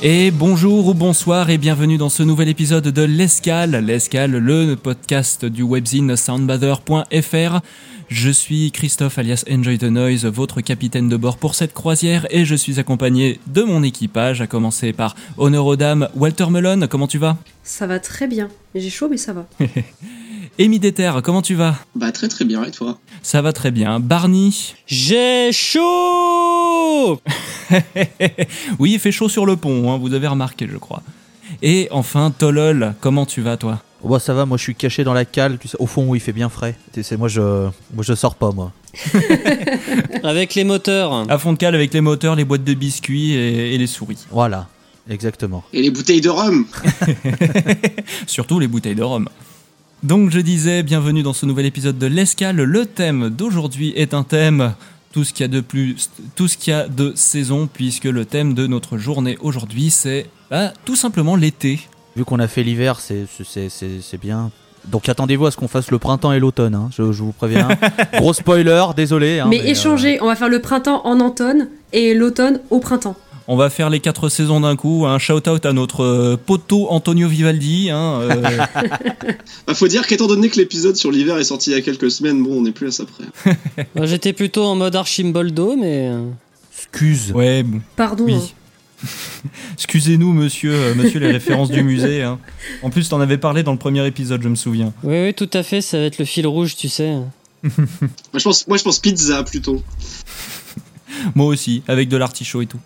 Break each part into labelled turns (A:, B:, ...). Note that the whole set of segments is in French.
A: Et bonjour ou bonsoir et bienvenue dans ce nouvel épisode de L'Escale. L'Escale, le podcast du webzine soundbather.fr. Je suis Christophe alias Enjoy the Noise, votre capitaine de bord pour cette croisière et je suis accompagné de mon équipage, à commencer par honneur aux dames, Walter Melon, comment tu vas?
B: Ça va très bien. J'ai chaud, mais ça va.
A: Amy Déter, comment tu vas?
C: Bah très très bien et toi?
A: Ça va très bien. Barney?
D: J'ai chaud
A: Oui, il fait chaud sur le pont, hein, vous avez remarqué, je crois. Et enfin, Tolol, comment tu vas toi?
E: Oh, bah ça va, moi je suis caché dans la cale, tu sais, au fond où il fait bien frais. Tu sais, moi je, moi je sors pas moi.
D: Avec les moteurs.
A: À fond de cale avec les moteurs, les boîtes de biscuits et, et les souris.
E: Voilà, exactement.
C: Et les bouteilles de rhum
A: Surtout les bouteilles de rhum. Donc je disais, bienvenue dans ce nouvel épisode de l'Escale. Le thème d'aujourd'hui est un thème, tout ce qu'il y a de plus, tout ce qu'il y a de saison, puisque le thème de notre journée aujourd'hui, c'est bah, tout simplement l'été.
E: Vu qu'on a fait l'hiver, c'est, c'est, c'est, c'est bien. Donc attendez-vous à ce qu'on fasse le printemps et l'automne, hein, je, je vous préviens. Gros spoiler, désolé. hein,
B: mais
E: euh,
B: échanger, on va faire le printemps en automne et l'automne au printemps.
A: On va faire les quatre saisons d'un coup. Un shout-out à notre euh, poteau Antonio Vivaldi. Hein, euh,
C: Bah faut dire qu'étant donné que l'épisode sur l'hiver est sorti il y a quelques semaines, bon on n'est plus à ça près.
D: Moi, J'étais plutôt en mode Archimboldo, mais. euh,
E: Excuse.
A: ouais, bon.
B: Pardon.
A: Oui.
B: hein.
A: Excusez-nous, monsieur, euh, monsieur les références du musée. hein. En plus, t'en avais parlé dans le premier épisode, je me souviens.
D: Oui, oui, tout à fait, ça va être le fil rouge, tu sais.
C: Moi je pense, moi je pense pizza plutôt.
A: Moi aussi, avec de l'artichaut et tout.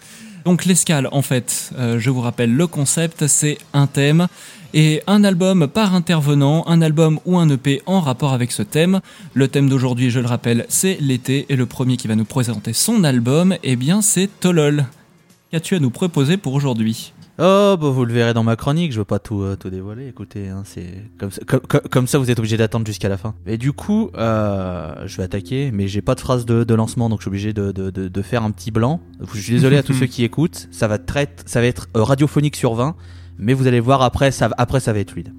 A: Donc l'escale, en fait, euh, je vous rappelle le concept, c'est un thème et un album par intervenant, un album ou un EP en rapport avec ce thème. Le thème d'aujourd'hui, je le rappelle, c'est l'été et le premier qui va nous présenter son album, eh bien c'est Tolol. Qu'as-tu à nous proposer pour aujourd'hui?
E: Oh, bah vous le verrez dans ma chronique, je veux pas tout, euh, tout dévoiler, écoutez, hein, c'est comme, ça- comme, comme- comme ça vous êtes obligé d'attendre jusqu'à la fin. Et du coup, euh, je vais attaquer, mais j'ai pas de phrase de, de lancement, donc je suis obligé de, de, de, faire un petit blanc. Je suis désolé à tous ceux qui écoutent, ça va, très, ça va être euh, radiophonique sur 20, mais vous allez voir après, ça, va- après ça va être fluide.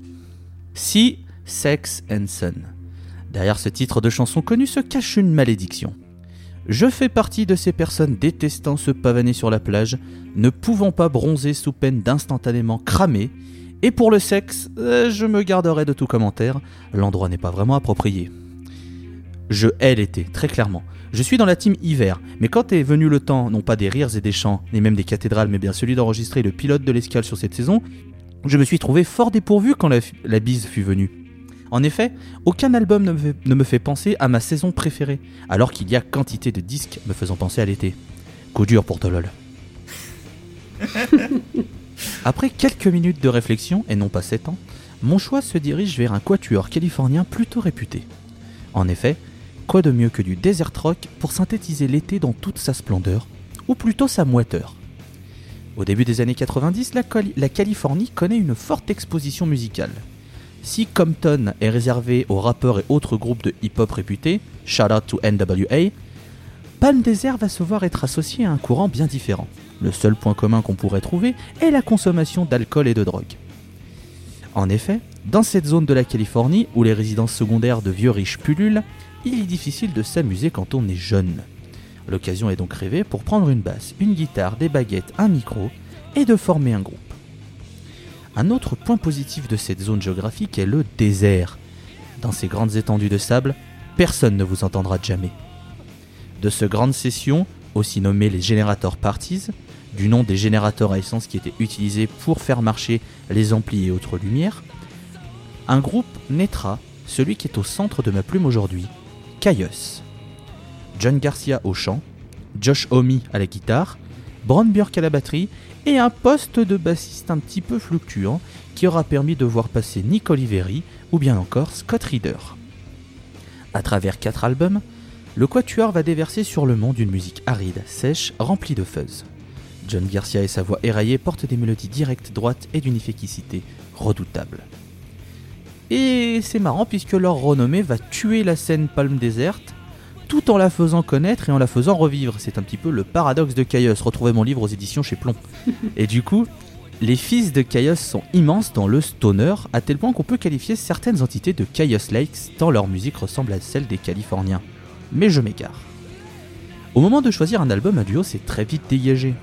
E: Sea, Sex and Sun. Derrière ce titre de chanson connue se cache une malédiction. Je fais partie de ces personnes détestant se pavaner sur la plage, ne pouvant pas bronzer sous peine d'instantanément cramer, et pour le sexe, euh, je me garderai de tout commentaire, l'endroit n'est pas vraiment approprié. Je hais l'été, très clairement. Je suis dans la team hiver, mais quand est venu le temps, non pas des rires et des chants, ni même des cathédrales, mais bien celui d'enregistrer le pilote de l'escale sur cette saison, je me suis trouvé fort dépourvu quand la, la bise fut venue. En effet, aucun album ne me, fait, ne me fait penser à ma saison préférée, alors qu'il y a quantité de disques me faisant penser à l'été. Coup dur pour Tolol. Après quelques minutes de réflexion, et non pas 7 ans, mon choix se dirige vers un quatuor californien plutôt réputé. En effet, quoi de mieux que du desert rock pour synthétiser l'été dans toute sa splendeur, ou plutôt sa moiteur? Au début des années 90, la, Cali- la Californie connaît une forte exposition musicale. Si Compton est réservé aux rappeurs et autres groupes de hip-hop réputés, shout out to NWA, Palm Desert va se voir être associé à un courant bien différent. Le seul point commun qu'on pourrait trouver est la consommation d'alcool et de drogue. En effet, dans cette zone de la Californie où les résidences secondaires de vieux riches pullulent, il est difficile de s'amuser quand on est jeune. L'occasion est donc rêvée pour prendre une basse, une guitare, des baguettes, un micro et de former un groupe. Un autre point positif de cette zone géographique est le désert. Dans ces grandes étendues de sable, personne ne vous entendra jamais. De ce grande session, aussi nommée les générateurs parties, du nom des générateurs à essence qui étaient utilisés pour faire marcher les amplis et autres lumières, un groupe naîtra, celui qui est au centre de ma plume aujourd'hui, Caius. John Garcia au chant, Josh Homme à la guitare, Bron Björk à la batterie et un poste de bassiste un petit peu fluctuant qui aura permis de voir passer Nick Oliveri ou bien encore Scott Reeder. À travers quatre albums, Le quatuor va déverser sur le monde une musique aride, sèche, remplie de fuzz. John Garcia et sa voix éraillée portent des mélodies directes, droites et d'une efficacité redoutable. Et c'est marrant puisque leur renommée va tuer la scène Palme déserte tout en la faisant connaître et en la faisant revivre. C'est un petit peu le paradoxe de Chaos. Retrouvez mon livre aux éditions chez Plomb. et du coup, les fils de Chaos sont immenses dans le stoner, à tel point qu'on peut qualifier certaines entités de Chaos Lakes, tant leur musique ressemble à celle des Californiens. Mais je m'égare. Au moment de choisir un album à duo, c'est très vite dégagé.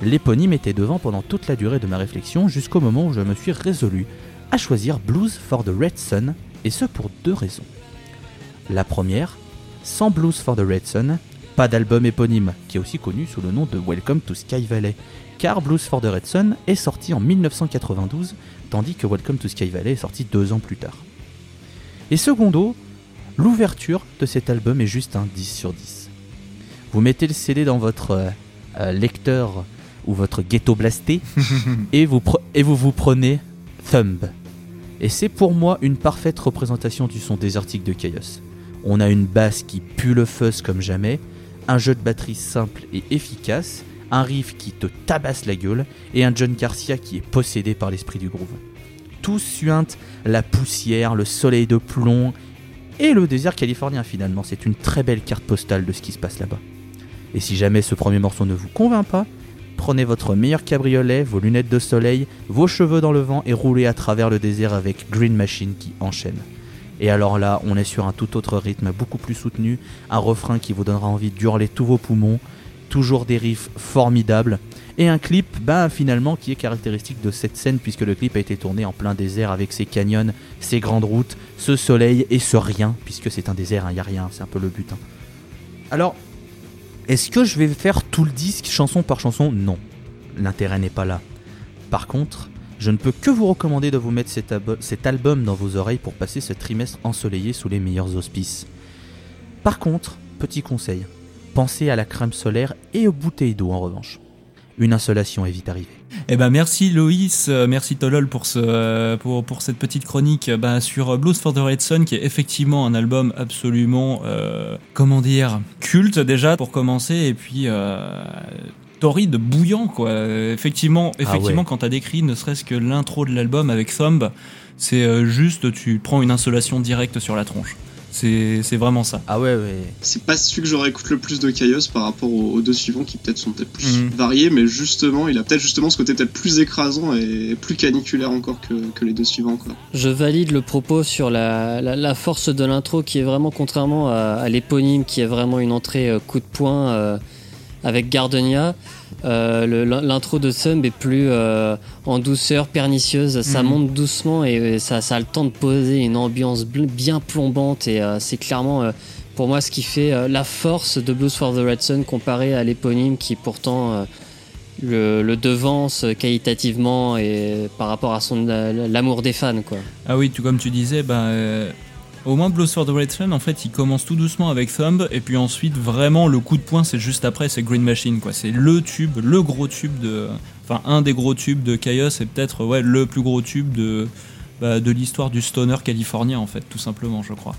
E: L'éponyme était devant pendant toute la durée de ma réflexion, jusqu'au moment où je me suis résolu à choisir Blues for the Red Sun, et ce pour deux raisons. La première, sans Blues for the Red Sun, pas d'album éponyme, qui est aussi connu sous le nom de Welcome to Sky Valley, car Blues for the Red Sun est sorti en 1992, tandis que Welcome to Sky Valley est sorti deux ans plus tard. Et secondo, l'ouverture de cet album est juste un 10 sur 10. Vous mettez le CD dans votre euh, euh, lecteur ou votre ghetto blasté et, vous et vous vous prenez Thumb. Et c'est pour moi une parfaite représentation du son désertique de Chaos. On a une basse qui pue le fuzz comme jamais, un jeu de batterie simple et efficace, un riff qui te tabasse la gueule et un John Garcia qui est possédé par l'esprit du groove. Tout suinte la poussière, le soleil de plomb et le désert californien finalement. C'est une très belle carte postale de ce qui se passe là-bas. Et si jamais ce premier morceau ne vous convainc pas, prenez votre meilleur cabriolet, vos lunettes de soleil, vos cheveux dans le vent et roulez à travers le désert avec Green Machine qui enchaîne. Et alors là, on est sur un tout autre rythme, beaucoup plus soutenu, un refrain qui vous donnera envie d'hurler tous vos poumons, toujours des riffs formidables, et un clip, bah finalement, qui est caractéristique de cette scène, puisque le clip a été tourné en plein désert avec ses canyons, ses grandes routes, ce soleil et ce rien, puisque c'est un désert, il n'y a rien, c'est un peu le but. hein. Alors, est-ce que je vais faire tout le disque chanson par chanson? Non, l'intérêt n'est pas là. Par contre, je ne peux que vous recommander de vous mettre cet, album dans vos oreilles pour passer ce trimestre ensoleillé sous les meilleurs auspices. Par contre, petit conseil, pensez à la crème solaire et aux bouteilles d'eau en revanche. Une insolation est vite arrivée.
A: Eh ben merci Loïs, euh, merci Tolol euh, pour cette petite chronique euh, bah, sur Blues for the Red Sun qui est effectivement un album absolument comment dire culte déjà pour commencer et puis torride, bouillant quoi. Euh, Effectivement, effectivement
E: ouais.
A: quand t'as décrit ne serait-ce que l'intro de l'album avec Thumb, c'est euh, juste tu prends une insolation directe sur la tronche. C'est c'est vraiment ça.
E: Ah ouais, ouais.
C: C'est pas celui que j'aurais écouté le plus de Chaos par rapport aux, aux deux suivants qui peut-être sont peut-être plus
A: Mhm.
C: variés, mais justement, il a peut-être justement ce côté peut-être plus écrasant et plus caniculaire encore que, que les deux suivants. Quoi.
D: Je valide le propos sur la, la, la force de l'intro qui est vraiment, contrairement à, à l'éponyme, qui est vraiment une entrée euh, coup de poing euh, avec Gardenia. euh, l'intro de Thumb est plus euh, en douceur, pernicieuse. Ça
A: Mhm.
D: monte doucement et ça, ça a le temps de poser une ambiance bien plombante. Et euh, c'est clairement, pour moi, ce qui fait la force de Blues for the Red Sun comparé à l'éponyme qui pourtant le, le devance qualitativement et par rapport à son l'amour des fans. quoi.
A: Ah oui, tout comme tu disais, bah, euh, au moins Blues for the Red Sun, en fait, il commence tout doucement avec Thumb, et puis ensuite, vraiment, le coup de poing, c'est juste après, c'est Green Machine, quoi. C'est le tube, le gros tube de. Enfin, un des gros tubes de Chaos, et peut-être, ouais, le plus gros tube de, bah, de l'histoire du stoner californien, en fait, tout simplement, je crois.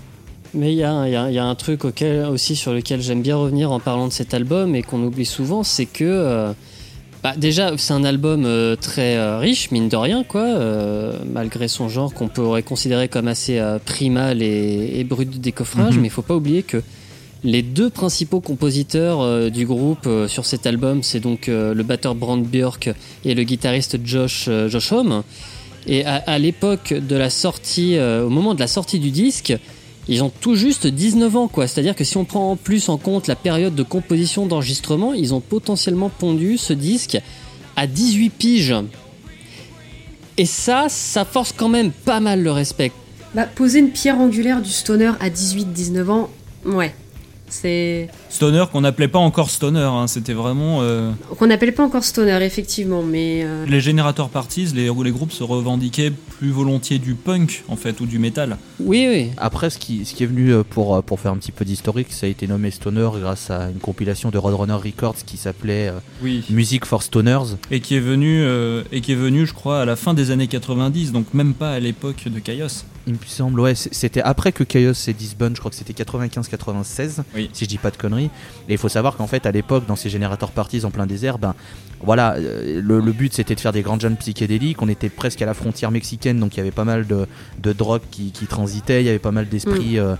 D: Mais il y a un truc auquel, aussi sur lequel j'aime bien revenir en parlant de cet album et qu'on oublie souvent, c'est que euh, bah, déjà c'est un album euh, très euh, riche, mine de rien, quoi, euh, malgré son genre qu'on pourrait considérer comme assez primal et, et brut de décoffrage,
A: Mhm.
D: mais il faut pas oublier que les deux principaux compositeurs du groupe sur cet album, c'est donc le batteur Brand Björk et le guitariste Josh, Josh Homme. Et à, à l'époque de la sortie, au moment de la sortie du disque, ils ont tout juste 19 ans, quoi. C'est-à-dire que si on prend en plus en compte la période de composition d'enregistrement, ils ont potentiellement pondu ce disque à 18 piges. Et ça, ça force quand même pas mal le respect.
B: Bah, poser une pierre angulaire du stoner à 18-19 ans, ouais. C'est.
A: Stoner qu'on n'appelait pas encore Stoner, hein, c'était vraiment. euh,
B: Qu'on n'appelle pas encore stoner, effectivement, mais. euh,
A: les générateurs parties, les, les groupes se revendiquaient plus volontiers du punk, en fait, ou du métal.
D: Oui, oui.
E: Après, ce qui, ce qui est venu euh, pour, pour faire un petit peu d'historique, ça a été nommé Stoner grâce à une compilation de Roadrunner Records qui s'appelait euh,
A: Oui.
E: Music for Stoners.
A: et qui est venu euh, et qui est venu je crois à la fin des années 90 donc même pas à l'époque de Chaos
E: Il me semble, ouais, c'était après que Chaos s'est disband, je crois que c'était 95-96,
A: Oui.
E: si je dis pas de conneries. Et il faut savoir qu'en fait, à l'époque, dans ces générateurs parties en plein désert, ben voilà, euh, le, le but c'était de faire des grandes jeunes psychédéliques. On était presque à la frontière mexicaine, donc il y avait pas mal de, de drogues qui, qui transitaient, il y avait pas mal d'esprits euh,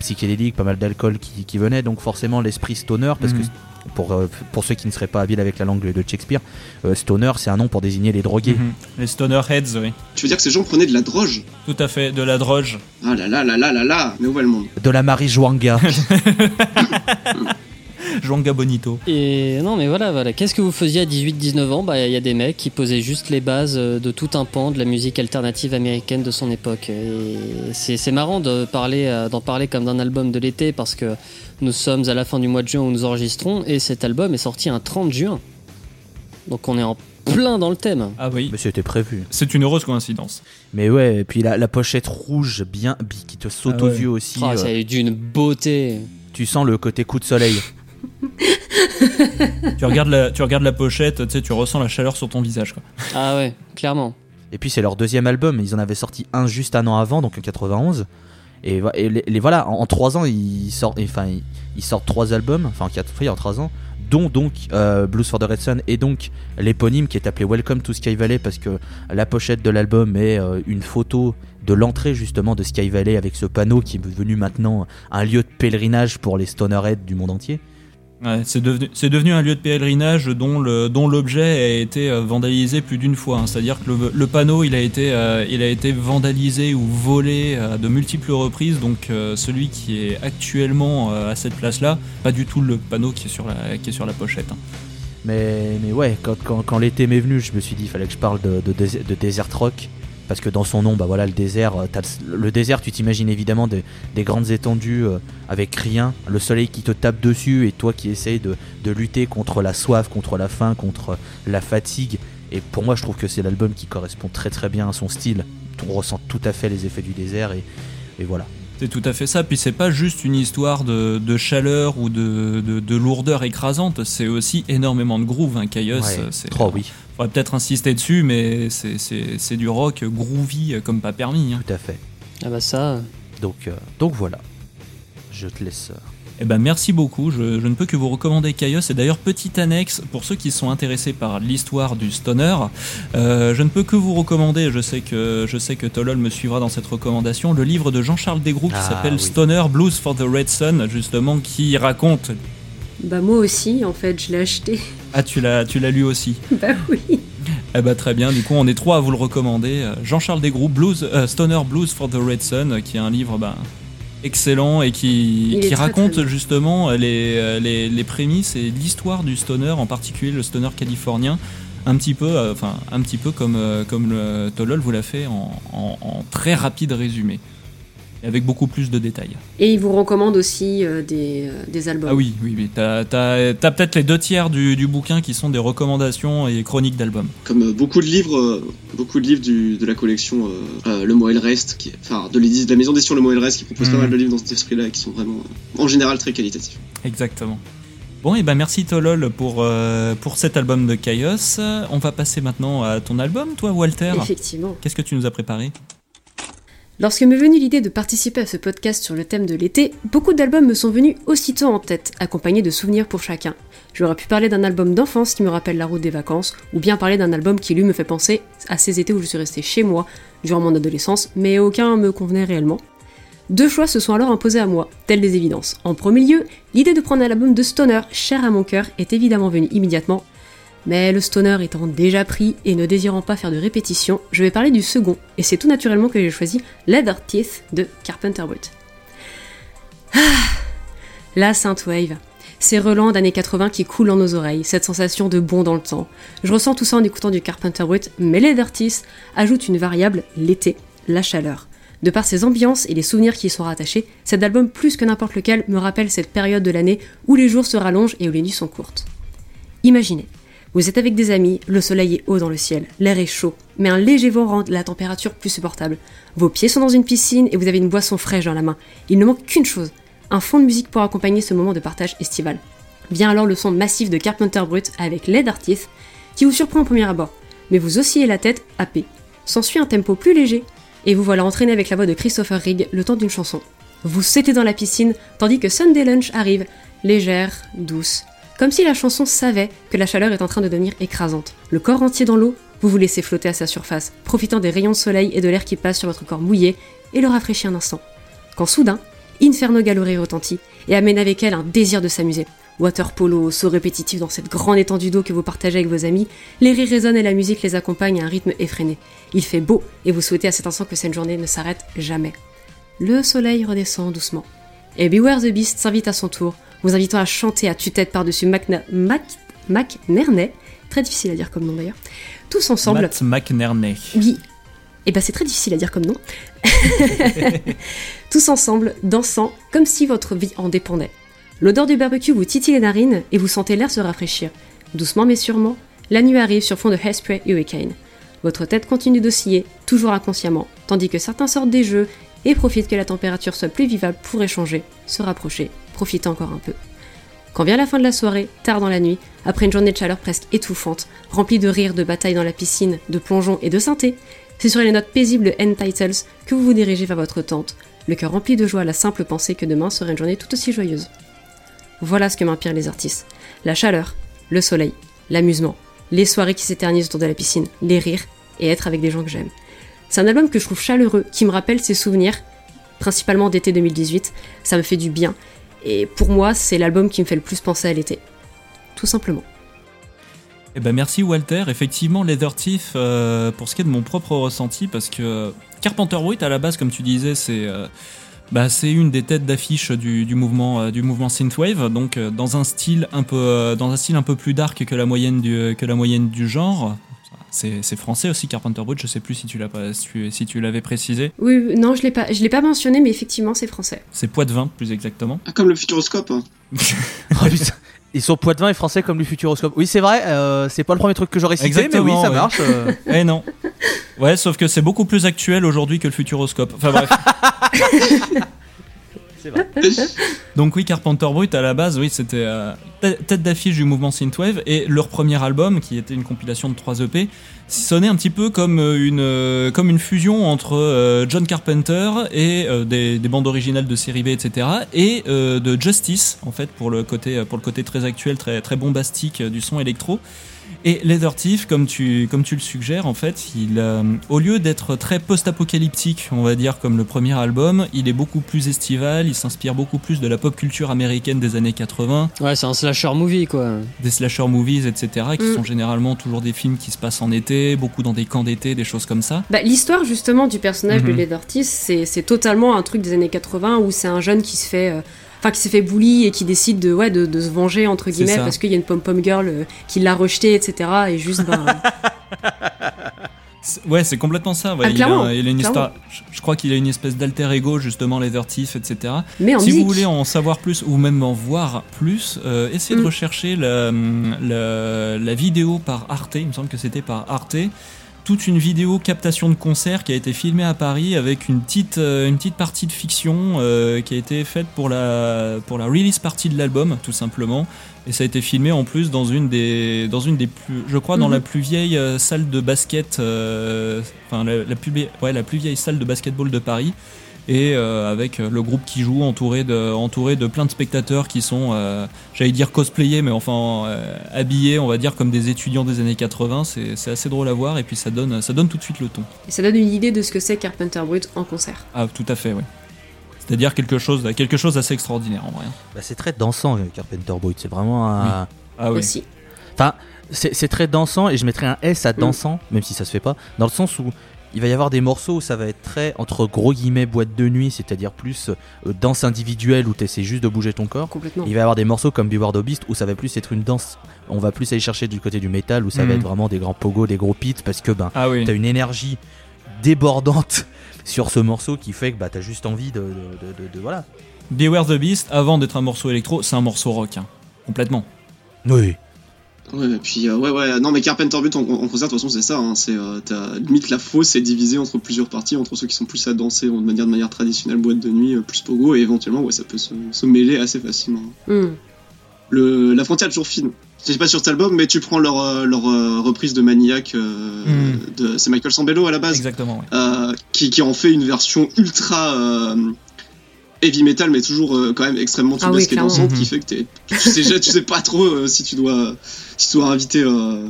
E: psychédéliques, pas mal d'alcool qui, qui venait, donc forcément l'esprit stoner, parce
A: Mhm.
E: que pour, euh, pour ceux qui ne seraient pas habiles avec la langue de Shakespeare, euh, stoner c'est un nom pour désigner les drogués.
A: Mhm. Les stoner heads, oui.
C: Tu veux dire que ces gens prenaient de la droge
A: Tout à fait, de la droge.
C: Ah là là là là là là Mais où va le monde?
E: De la marijuana.
A: Juanga Bonito.
D: Et non, mais voilà, voilà. Qu'est-ce que vous faisiez à 18-19 ans? Bah, il y a des mecs qui posaient juste les bases euh, de tout un pan de la musique alternative américaine de son époque. Et c'est c'est marrant de parler, d'en parler comme d'un album de l'été parce que nous sommes à la fin du mois de juin où nous enregistrons et cet album est sorti un 30 juin. Donc on est en plein dans le thème.
A: Ah oui.
E: Mais c'était prévu.
A: C'est une heureuse coïncidence.
E: Mais ouais, et puis la, la pochette rouge bien bi- qui te saute
A: Ah
E: aux
A: ouais.
E: yeux aussi.
D: Ah,
E: euh,
D: ça a eu d'une beauté.
E: tu sens le côté coup de soleil.
A: tu, regardes la, tu regardes la pochette, tu sais, tu ressens la chaleur sur ton visage. Quoi.
D: Ah ouais, clairement.
E: Et puis c'est leur deuxième album, ils en avaient sorti un juste un an avant, donc en 91. Et, voilà, en, en trois ans, ils sortent, enfin, ils, sortent trois albums, enfin en quatre fois en trois ans, dont donc euh, Blues for the Red Sun et donc l'éponyme qui est appelé Welcome to Sky Valley parce que la pochette de l'album est euh, une photo de l'entrée justement de Sky Valley avec ce panneau qui est devenu maintenant un lieu de pèlerinage pour les stonerheads du monde entier.
A: C'est devenu, un lieu de pèlerinage dont, l'objet a été euh, vandalisé plus d'une fois. hein. C'est-à-dire que le, le panneau, il a, été, euh, vandalisé ou volé à de multiples reprises. Donc euh, celui qui est actuellement euh, à cette place-là, pas du tout le panneau qui est sur la, pochette. hein.
E: Mais, ouais, quand, quand, l'été m'est venu, je me suis dit il fallait que je parle de, de, de Desert Rock. Parce que dans son nom, bah voilà, le désert, euh, t'as le, le désert, tu t'imagines évidemment des, des grandes étendues euh, avec rien, le soleil qui te tape dessus et toi qui essayes de, de lutter contre la soif, contre la faim, contre la fatigue. Et pour moi, je trouve que c'est l'album qui correspond très très bien à son style. On ressent tout à fait les effets du désert et, et voilà.
A: C'est tout à fait ça. Puis c'est pas juste une histoire de, de chaleur ou de, de, de lourdeur écrasante. C'est aussi énormément de groove. Hein. Chaos,
E: Ouais,
A: c'est.
E: trop oui,
A: faudrait peut-être insister dessus, mais c'est- c'est c'est du rock groovy comme pas permis. hein.
E: tout à fait.
D: Ah bah ça.
E: Donc, euh, donc voilà. Je te laisse. euh,
A: Eh ben merci beaucoup, je, je ne peux que vous recommander Chaos. Et d'ailleurs, petite annexe, pour ceux qui sont intéressés par l'histoire du stoner, euh, je ne peux que vous recommander, je sais que, je sais que Tolol me suivra dans cette recommandation, le livre de Jean-Charles Desgroux qui
E: Ah,
A: s'appelle
E: oui.
A: Stoner Blues for the Red Sun, justement, qui raconte...
B: Bah moi aussi, en fait, je l'ai acheté.
A: Ah, tu l'as, tu l'as lu aussi
B: bah oui.
A: Eh ben très bien, du coup on est trois à vous le recommander. Euh, Jean-Charles Desgroux, Blues, euh, Stoner Blues for the Red Sun, euh, qui est un livre ben, excellent et qui, raconte
B: très
A: justement les, les, les prémices et l'histoire du stoner, en particulier le stoner californien, un petit peu, euh, enfin un petit peu comme, euh, comme le Tolol vous l'a fait en, en- en très rapide résumé, et avec beaucoup plus de détails.
B: Et il vous recommande aussi euh, des, euh, des albums.
A: Ah oui, oui, oui. T'as, t'as- t'as peut-être les deux tiers du, du bouquin qui sont des recommandations et chroniques d'albums.
C: Comme euh, beaucoup de livres, euh, beaucoup de livres du- de la collection euh, euh, Le Mot et le Reste, qui enfin de, la maison d'édition Le Mot et le Reste, qui propose pas
A: Mhm.
C: mal de livres dans cet esprit-là et qui sont vraiment, euh, en général, très qualitatifs.
A: Exactement. Bon, et ben merci Tolol pour, euh, pour cet album de Chaos. On va passer maintenant à ton album, toi, Walter.
B: Effectivement.
A: Qu'est-ce que tu nous as préparé?
B: Lorsque m'est venue l'idée de participer à ce podcast sur le thème de l'été, beaucoup d'albums me sont venus aussitôt en tête, accompagnés de souvenirs pour chacun. J'aurais pu parler d'un album d'enfance qui me rappelle la route des vacances, ou bien parler d'un album qui lui me fait penser à ces étés où je suis resté chez moi durant mon adolescence, mais aucun me convenait réellement. Deux choix se sont alors imposés à moi, telles des évidences. En premier lieu, l'idée de prendre un album de stoner cher à mon cœur est évidemment venue immédiatement, mais le stoner étant déjà pris et ne désirant pas faire de répétition, je vais parler du second, et c'est tout naturellement que j'ai choisi Leather Teeth de Carpenter Brut. Ah, la Synthwave. Ces relents d'années 80 qui coulent dans nos oreilles, cette sensation de bond dans le temps. Je ressens tout ça en écoutant du Carpenter Brut, mais Leather Teeth ajoute une variable, l'été, la chaleur. De par ses ambiances et les souvenirs qui y sont rattachés, cet album plus que n'importe lequel me rappelle cette période de l'année où les jours se rallongent et où les nuits sont courtes. Imaginez, vous êtes avec des amis, le soleil est haut dans le ciel, l'air est chaud, mais un léger vent rend la température plus supportable. Vos pieds sont dans une piscine et vous avez une boisson fraîche dans la main. Il ne manque qu'une chose, un fond de musique pour accompagner ce moment de partage estival. Vient alors le son massif de Carpenter Brut avec Leather Teeth, qui vous surprend au premier abord, mais vous oscillez la tête, happé. S'ensuit un tempo plus léger, Et vous voilà entraîné avec la voix de Christopher Rigg le temps d'une chanson. Vous sautez dans la piscine tandis que Sunday Lunch arrive, légère, douce, comme si la chanson savait que la chaleur est en train de devenir écrasante. Le corps entier dans l'eau, vous vous laissez flotter à sa surface, profitant des rayons de soleil et de l'air qui passe sur votre corps mouillé et le rafraîchit un instant. Quand soudain, Inferno Gallery retentit et amène avec elle un désir de s'amuser. Water polo, saut répétitif dans cette grande étendue d'eau que vous partagez avec vos amis, les rires résonnent et la musique les accompagne à un rythme effréné. Il fait beau et vous souhaitez à cet instant que cette journée ne s'arrête jamais. Le soleil redescend doucement. Et Beware the Beast s'invite à son tour, vous invitant à chanter à tue-tête par-dessus Macna- Mac, Mac très difficile à dire comme nom d'ailleurs, tous ensemble.
A: Matt McNerney.
B: Oui. Et ben c'est très difficile à dire comme nom. Tous ensemble, dansant, comme si votre vie en dépendait. L'odeur du barbecue vous titille les narines et vous sentez l'air se rafraîchir. Doucement mais sûrement, la nuit arrive sur fond de Hairspray Hurricane. Votre tête continue d'osciller, toujours inconsciemment, tandis que certains sortent des jeux et profitent que la température soit plus vivable pour échanger, se rapprocher, profiter encore un peu. Quand vient la fin de la soirée, tard dans la nuit, après une journée de chaleur presque étouffante, remplie de rires, de batailles dans la piscine, de plongeons et de synthé, c'est sur les notes paisibles de End Titles que vous vous dirigez vers votre tente, le cœur rempli de joie à la simple pensée que demain serait une journée tout aussi joyeuse. Voilà ce que m'inspirent les artistes. La chaleur, le soleil, l'amusement, les soirées qui s'éternisent autour de la piscine, les rires et être avec des gens que j'aime. C'est un album que je trouve chaleureux, qui me rappelle ses souvenirs, principalement d'été 2018. Ça me fait du bien. Et pour moi, c'est l'album qui me fait le plus penser à l'été. Tout simplement.
A: Eh ben merci Walter. Effectivement, Leather Thief, euh, pour ce qui est de mon propre ressenti, parce que Carpenter Brut, à la base, comme tu disais, c'est euh, bah, une des têtes d'affiche du, mouvement euh, du synthwave, donc euh, dans un style un peu plus dark que la moyenne du genre. C'est français aussi Carpenter Brut. Je sais plus si tu l'as pas si tu, si tu l'avais précisé.
B: Oui, non, je l'ai pas, je l'ai pas mentionné, mais effectivement, c'est français.
A: C'est Poitvin plus exactement.
C: Ah, comme le futuroscope. hein.
E: Oh, putain. Ils sont poitevins et français comme le Futuroscope. Oui, c'est vrai, euh, c'est pas le premier truc que j'aurais cité,
A: Exactement,
E: mais oui, ça
A: ouais.
E: marche. euh.
A: Eh non. Ouais, sauf que c'est beaucoup plus actuel aujourd'hui que le Futuroscope. Enfin bref. Donc oui, Carpenter Brut à la base, oui, c'était euh, tête d'affiche du mouvement synthwave et leur premier album, qui était une compilation de 3 EP, sonnait un petit peu comme euh, une euh, comme une fusion entre John Carpenter et des, des bandes originales de série B, etc. et de Justice en fait pour le côté pour le côté très actuel, très très bombastique du son électro. Et Leather Thief, comme tu, comme tu le suggères, en fait, il, euh, au lieu d'être très post-apocalyptique, on va dire, comme le premier album, il est beaucoup plus estival, il s'inspire beaucoup plus de la pop culture américaine des années 80,
D: Ouais, c'est un slasher movie quoi.
A: des slasher movies, etc., qui
B: Mm.
A: sont généralement toujours des films qui se passent en été, beaucoup dans des camps d'été, des choses comme ça.
B: Bah, L'histoire justement du personnage de
A: Mhm.
B: Leathertis, c'est c'est totalement un truc des années 80 où c'est un jeune qui se fait, euh, enfin qui s'est fait bully et qui décide de ouais de, de se venger entre guillemets parce qu'il y a une pom pom girl euh, qui l'a rejeté etc. Et juste ben
A: C'est- Ouais, c'est complètement ça. ouais.
B: Ah,
A: il, a,
B: clairement,
A: un- il a une
B: clairement.
A: histoire. Je, je crois qu'il a une espèce d'alter ego justement, Leather Thief, etc.
B: mais en
A: si
B: musique.
A: vous voulez en savoir plus ou même en voir plus, euh, essayez de
B: Mm.
A: rechercher la, la, la vidéo par Arte, il me semble que c'était par Arte, toute une vidéo captation de concert qui a été filmée à Paris avec une petite, euh, une petite partie de fiction euh, qui a été faite pour la, pour la release partie de l'album, tout simplement. Et ça a été filmé en plus dans une des, dans une des plus, je crois, dans
B: Mhm.
A: la plus vieille euh, salle de basket, euh, enfin la, la plus, ouais, la plus vieille salle de basketball de Paris et euh, avec euh, le groupe qui joue entouré de, entouré de plein de spectateurs qui sont, euh, j'allais dire cosplayés, mais enfin euh, habillés, on va dire comme des étudiants des années 80. C'est c'est assez drôle à voir et puis ça donne, ça donne tout de suite le ton.
B: Et ça donne une idée de ce que c'est Carpenter Brut en concert.
A: Ah, tout à fait, oui. C'est-à-dire quelque chose, quelque chose d'assez extraordinaire en vrai.
E: Bah, c'est très dansant, Carpenter Brut. C'est vraiment un.
A: Ah oui.
B: Aussi.
E: Enfin, c'est c'est très dansant et je mettrais un S à dansant, même si ça se fait pas, dans le sens où il va y avoir des morceaux où ça va être très entre gros guillemets boîte de nuit, c'est-à-dire plus euh, danse individuelle où tu essaies juste de bouger ton corps.
B: Complètement.
E: Il va y avoir des morceaux comme Beware the Beast où ça va plus être une danse. On va plus aller chercher du côté du métal où ça va
A: Mhm.
E: être vraiment des grands pogos, des gros pits parce que ben
A: Ah oui.
E: t'as une énergie débordante sur ce morceau qui fait que bah t'as juste envie de, de, de- de- de- voilà.
A: Beware the Beast, avant d'être un morceau électro, c'est un morceau rock, hein. complètement.
E: Oui.
C: Ouais, et puis euh, ouais, ouais, non, mais Carpenter Brut en, en concert, de toute façon, c'est ça. Hein, c'est euh, t'as- limite la fosse est divisée entre plusieurs parties, entre ceux qui sont plus à danser de manière, de manière traditionnelle, boîte de nuit, euh, plus pogo, et éventuellement, ouais, ça peut se, se mêler assez facilement.
B: Hmm.
C: le, la frontière est toujours fine. C'est pas sur cet album, mais tu prends leur, euh, leur reprise de Maniac, euh,
A: Mm.
C: de, c'est Michael Sambello à la base,
A: Exactement. ouais.
C: euh, qui, qui en fait une version ultra euh, heavy metal, mais toujours euh, quand même extrêmement
B: Ah oui,
C: dansante, qui fait que t'es- tu sais, tu sais pas trop euh, si tu dois, si tu dois inviter euh,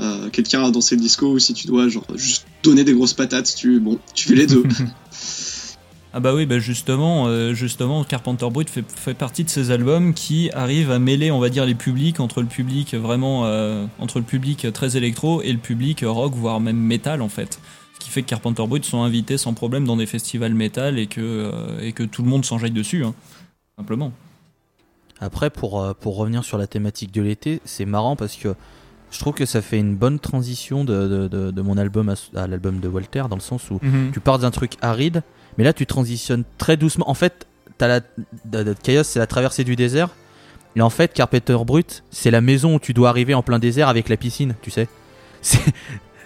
C: euh, quelqu'un à danser le disco ou si tu dois genre juste donner des grosses patates. Tu, bon, tu fais les deux.
A: Ah bah oui, bah justement, euh, justement, Carpenter Brut fait, fait partie de ces albums qui arrivent à mêler, on va dire, les publics entre le public vraiment, euh, entre le public très électro et le public rock, voire même métal en fait. Qui fait que Carpenter Brut sont invités sans problème dans des festivals métal et que, euh, et que tout le monde s'enjaille dessus, hein, simplement.
E: Après, pour, euh, pour revenir sur la thématique de l'été, c'est marrant parce que je trouve que ça fait une bonne transition de, de- de- de mon album à, à l'album de Walter, dans le sens où tu pars d'un truc aride, mais là tu transitionnes très doucement. En fait, t'as la, de- de- Chaos, c'est la traversée du désert. Et en fait, Carpenter Brut, c'est la maison où tu dois arriver en plein désert avec la piscine, tu sais.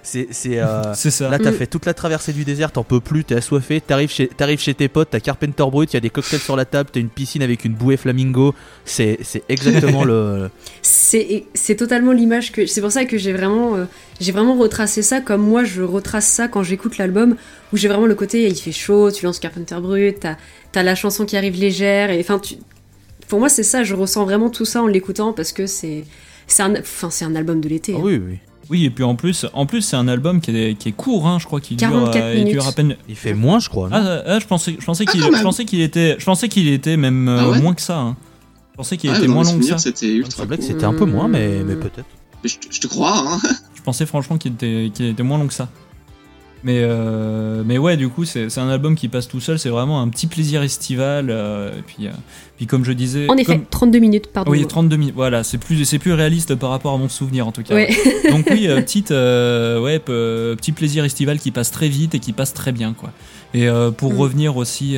E: C'est. C'est. c'est, euh,
A: C'est ça.
E: Là, t'as
B: Mm.
E: fait toute la traversée du désert, t'en peux plus, t'es assoiffé, t'arrives chez, t'arrives chez tes potes, t'as Carpenter Brut, il y a des cocktails sur la table, t'as une piscine avec une bouée flamingo. C'est, c'est exactement le.
B: C'est c'est totalement l'image que. C'est pour ça que j'ai vraiment, euh, j'ai vraiment retracé ça comme moi je retrace ça quand j'écoute l'album, où j'ai vraiment le côté il fait chaud, tu lances Carpenter Brut, t'as as la chanson qui arrive légère, et enfin, tu... pour moi c'est ça, je ressens vraiment tout ça en l'écoutant parce que c'est. C'est un, enfin, c'est un album de l'été.
E: Ah
B: hein.
E: oui, oui.
A: Oui, et puis en plus, en plus c'est un album qui est, qui est court, hein, je crois qu'il dure,
B: 44
A: euh, il dure
B: minutes.
A: à peine.
E: Il fait moins, je crois. non
A: Ah, ah, je pensais, je pensais
C: Ah,
A: qu'il, je pensais qu'il était, je pensais qu'il était même euh,
C: Ah ouais
A: moins que ça. hein. Je pensais qu'il
C: Ah,
A: était moins long que ça.
C: C'était
E: que c'était un peu moins, mais, mais peut-être.
C: Mais je, te- je te crois, hein.
A: Je pensais franchement qu'il était, qu'il était moins long que ça. Mais, euh, mais ouais, du coup, c'est un album qui passe tout seul. C'est vraiment un petit plaisir estival. euh, et puis, euh, puis comme je disais,
B: En effet,
A: comme-
B: 32 minutes, pardon.
A: oui, 32 minutes. Voilà, c'est plus, c'est plus réaliste par rapport à mon souvenir en tout cas.
B: Ouais.
A: Donc oui, euh, petite, ouais, pe- petit plaisir estival qui passe très vite et qui passe très bien, quoi. Et pour
B: Mm.
A: revenir aussi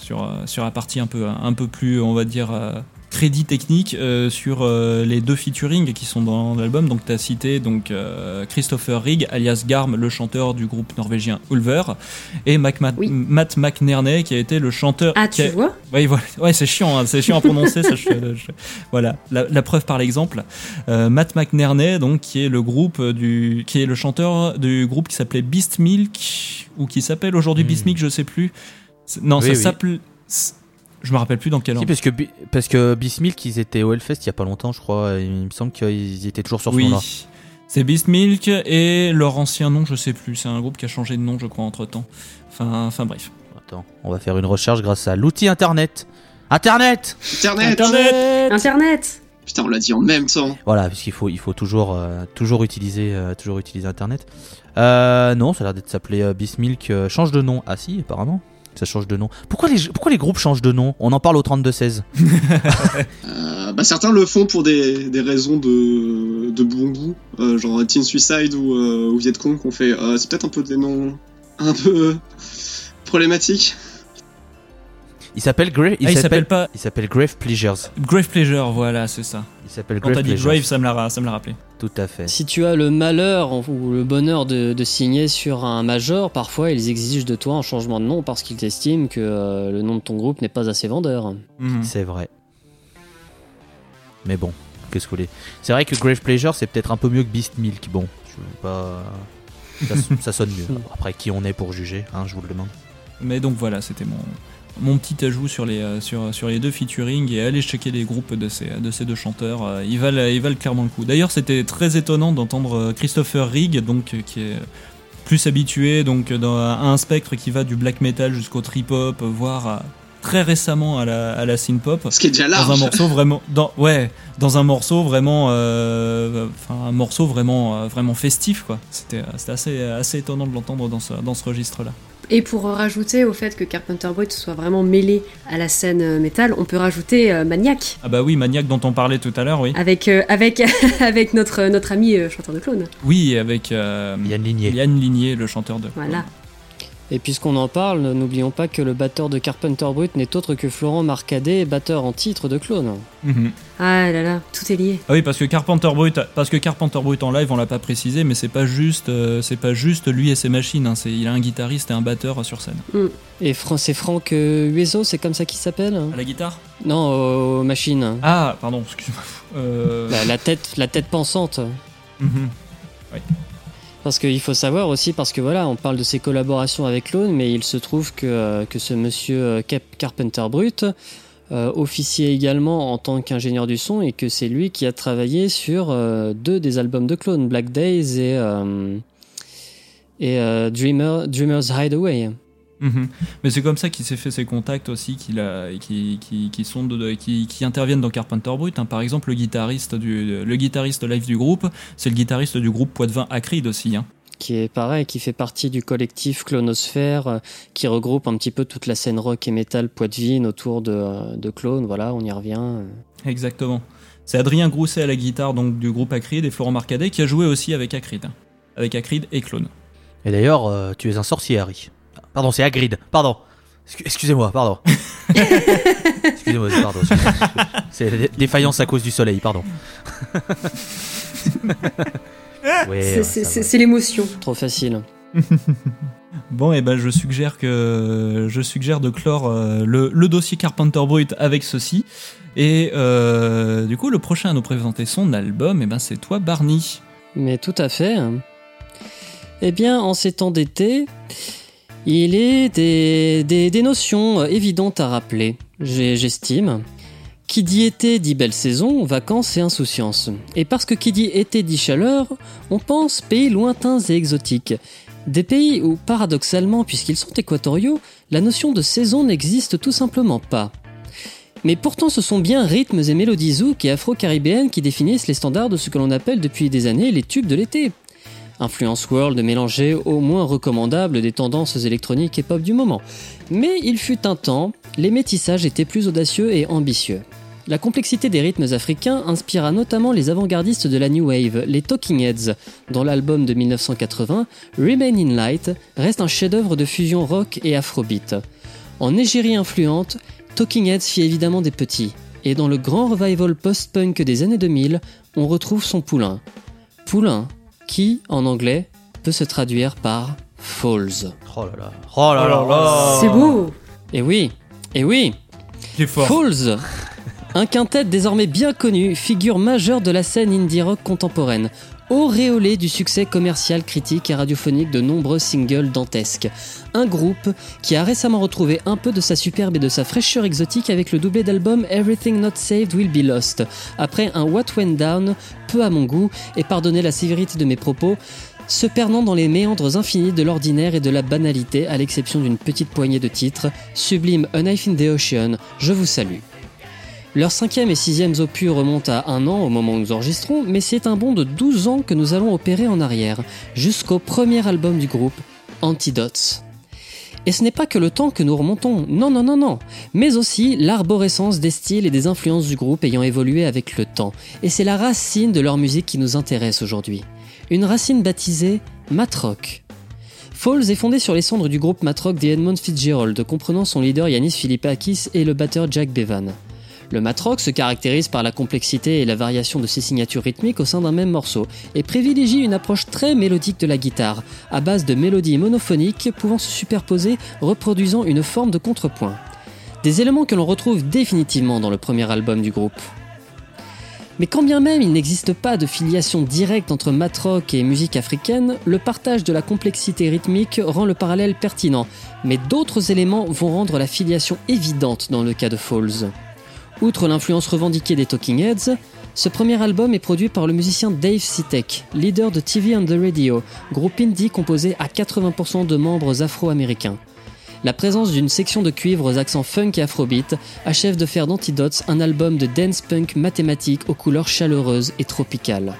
A: sur sur la partie un peu un peu plus, on va dire. Euh, crédit technique euh, sur euh, les deux featuring qui sont dans l'album donc tu as cité donc euh, Christopher Rigg alias Garm le chanteur du groupe norvégien Ulver et Mac Matt,
B: Oui.
A: Matt McNerney qui a été le chanteur
B: Ah, tu
A: a-
B: vois?
A: Oui, voilà. Ouais, c'est chiant, hein, c'est chiant à prononcer. ça, je- je- voilà, la, la preuve par l'exemple. Euh, Matt McNerney, donc, qui est le groupe du, qui est le chanteur du groupe qui s'appelait Beast Milk ou qui s'appelle aujourd'hui
E: Hmm.
A: Beast Milk, je sais plus. Non,
E: Oui,
A: ça
E: oui.
A: s'appelle. Je me rappelle plus dans quel
E: Si,
A: ordre.
E: parce que, parce que Bismilk, ils étaient au Hellfest il y a pas longtemps, je crois. et Il me semble qu'ils étaient toujours sur ce
A: Oui.
E: nom-là.
A: C'est Beast Milk et leur ancien nom, je sais plus. C'est un groupe qui a changé de nom, je crois, entre temps. Enfin, enfin bref.
E: Attends, on va faire une recherche grâce à l'outil internet. Internet
C: Internet
A: Internet
B: Internet
C: Putain, on l'a dit en même temps.
E: Voilà, puisqu'il faut, il faut toujours, euh, toujours, utiliser, euh, toujours utiliser Internet. Euh, non, ça a l'air d'être s'appeler euh, Bismilk. euh, change de nom. Ah si, apparemment. Ça change de nom. Pourquoi les, pourquoi les groupes changent de nom? On en parle au 32-16.
C: Euh, bah, certains le font pour des, des raisons de, de bon goût, euh, genre Teen Suicide ou, euh, ou Vietcong, qu'on fait. euh, c'est peut-être un peu des noms un peu problématiques.
E: Il s'appelle Grave.
A: Ah, il s'appelle pas
E: Il s'appelle Grave Pleasures.
A: Grave Pleasure, voilà, c'est ça.
E: Il s'appelle
A: Quand
E: Grave
A: t'as dit. Grave, ça me l'a, ça me l'a rappelé.
E: Tout à fait.
D: Si tu as le malheur ou le bonheur de, de signer sur un major, parfois ils exigent de toi un changement de nom parce qu'ils estiment que euh, le nom de ton groupe n'est pas assez vendeur.
A: Mhm.
E: C'est vrai. Mais bon, qu'est-ce que vous voulez? C'est vrai que Grave Pleasure, c'est peut-être un peu mieux que Beast Milk. Bon, je veux pas. Ça, ça sonne mieux. Après, qui on est pour juger, hein, je vous le demande.
A: Mais donc voilà, c'était mon, mon petit ajout sur les, euh, sur, sur les deux featuring et allez checker les groupes de ces, de ces deux chanteurs. euh, Ils valent, ils valent clairement le coup. D'ailleurs, c'était très étonnant d'entendre euh, Christopher Rigg, donc, qui est plus habitué donc, dans, à un spectre qui va du black metal jusqu'au trip hop, voire à- très récemment à la, à la synth pop.
C: Ce qui est déjà
A: Dans un morceau vraiment, dans, ouais, dans un morceau vraiment, euh, enfin un morceau vraiment, euh, vraiment festif quoi. C'était, c'était assez, assez étonnant de l'entendre dans ce, dans ce registre-là.
B: Et pour rajouter au fait que Carpenter Brut soit vraiment mêlé à la scène euh, métal, on peut rajouter euh, Maniac
A: Ah bah oui, Maniac dont on parlait tout à l'heure, oui.
B: avec, euh, avec, avec notre, notre ami euh, chanteur de clown.
A: Oui, avec euh,
E: Yann Ligné.
A: Yann Ligné, le chanteur de.
B: Voilà.
D: Et puisqu'on en parle, n'oublions pas que le batteur de Carpenter Brut n'est autre que Florent Marcadet, batteur en titre de Clone.
A: Mhm.
B: Ah là là, tout est lié.
A: Ah oui, parce que Carpenter Brut, parce que Carpenter Brut en live, on l'a pas précisé, mais c'est pas juste, euh, c'est pas juste lui et ses machines. hein, il a un guitariste et un batteur sur scène.
D: Et Fran- c'est Franck euh, Hueso, c'est comme ça qu'il s'appelle
A: À la guitare?
D: Non, aux machines.
A: Ah, pardon, excuse-moi. Euh,
D: La, la tête, la tête pensante.
A: mhm.
D: Parce qu'il faut savoir aussi, parce que voilà, on parle de ses collaborations avec Clone, mais il se trouve que, euh, que ce monsieur euh, Cap Carpenter Brut euh, officiait également en tant qu'ingénieur du son et que c'est lui qui a travaillé sur euh, deux des albums de Clone, Black Days et, euh, et euh, Dreamer, Dreamer's Hideaway.
A: Mhm. Mais c'est comme ça qu'il s'est fait ses contacts aussi, qu'il a, qui, qui, qui sont de, qui, qui interviennent dans Carpenter Brut. hein. Par exemple, le guitariste du, le guitariste live du groupe, c'est le guitariste du groupe Poitvin Acrid aussi. hein.
D: qui est pareil, qui fait partie du collectif Clonosphère, euh, qui regroupe un petit peu toute la scène rock et metal poitevine autour de, euh, de Clone. Voilà, on y revient. euh.
A: Exactement. C'est Adrien Grousset à la guitare donc du groupe Acrid et Florent Marcadet qui a joué aussi avec Acrid, hein. avec Acrid et Clone.
E: Et d'ailleurs, euh, tu es un sorcier, Harry. Pardon, c'est Hagrid. Pardon. Excu- Excusez-moi, pardon. Excusez-moi, pardon. C'est dé- défaillance à cause du soleil, pardon. Ouais,
B: C'est- l'émotion.
D: Trop facile.
A: Bon, et ben je suggère que je suggère de clore euh, le, le dossier Carpenter Brut avec ceci. Et euh, du coup, le prochain à nous présenter son album, et ben c'est toi, Barney.
D: Mais tout à fait. Eh bien, en ces temps d'été, il est des, notions évidentes à rappeler, j'estime. Qui dit été dit belle saison, vacances et insouciance. Et parce que qui dit été dit chaleur, on pense pays lointains et exotiques. Des pays où, paradoxalement, puisqu'ils sont équatoriaux, la notion de saison n'existe tout simplement pas. Mais pourtant, ce sont bien rythmes et mélodies zouk et afro-caribéennes qui définissent les standards de ce que l'on appelle depuis des années les tubes de l'été. Influence world mélangée au moins recommandable des tendances électroniques et pop du moment. Mais il fut un temps, les métissages étaient plus audacieux et ambitieux. La complexité des rythmes africains inspira notamment les avant-gardistes de la New Wave, les Talking Heads, dont l'album de 1980, Remain in Light, reste un chef-d'œuvre de fusion rock et afrobeat. En égérie influente, Talking Heads fit évidemment des petits, et dans le grand revival post-punk des années 2000, on retrouve son poulain. Poulain, qui, en anglais, peut se traduire par Falls.
E: Oh là là. Oh là là.
A: là.
B: C'est beau.
D: Et oui, et oui,
A: Qui est fort.
D: Falls Un quintet désormais bien connu, figure majeure de la scène indie rock contemporaine, auréolé du succès commercial, critique et radiophonique de nombreux singles dantesques. Un groupe qui a récemment retrouvé un peu de sa superbe et de sa fraîcheur exotique avec le doublé d'album Everything Not Saved Will Be Lost, après un What Went Down, peu à mon goût, et pardonnez la sévérité de mes propos, se perdant dans les méandres infinis de l'ordinaire et de la banalité, à l'exception d'une petite poignée de titres, Sublime A Knife in the Ocean, je vous salue. Leur cinquième et sixième opus remontent à un an au moment où nous enregistrons, mais c'est un bond de 12 ans que nous allons opérer en arrière, jusqu'au premier album du groupe, Antidotes. Et ce n'est pas que le temps que nous remontons, non, non, non, non, mais aussi l'arborescence des styles et des influences du groupe ayant évolué avec le temps. Et c'est la racine de leur musique qui nous intéresse aujourd'hui. Une racine baptisée Matrock. Falls est fondé sur les cendres du groupe Matrock des Edmund Fitzgerald, comprenant son leader Yanis Philippakis et le batteur Jack Bevan. Le matrock se caractérise par la complexité et la variation de ses signatures rythmiques au sein d'un même morceau et privilégie une approche très mélodique de la guitare, à base de mélodies monophoniques pouvant se superposer, reproduisant une forme de contrepoint. Des éléments que l'on retrouve définitivement dans le premier album du groupe. Mais quand bien même il n'existe pas de filiation directe entre matrock et musique africaine, le partage de la complexité rythmique rend le parallèle pertinent, mais d'autres éléments vont rendre la filiation évidente dans le cas de Falls. Outre l'influence revendiquée des Talking Heads, ce premier album est produit par le musicien Dave Sitek, leader de TV on the Radio, groupe indie composé à 80% de membres afro-américains. La présence d'une section de cuivre aux accents funk et afrobeat achève de faire d'Antidotes un album de dance punk mathématique aux couleurs chaleureuses et tropicales.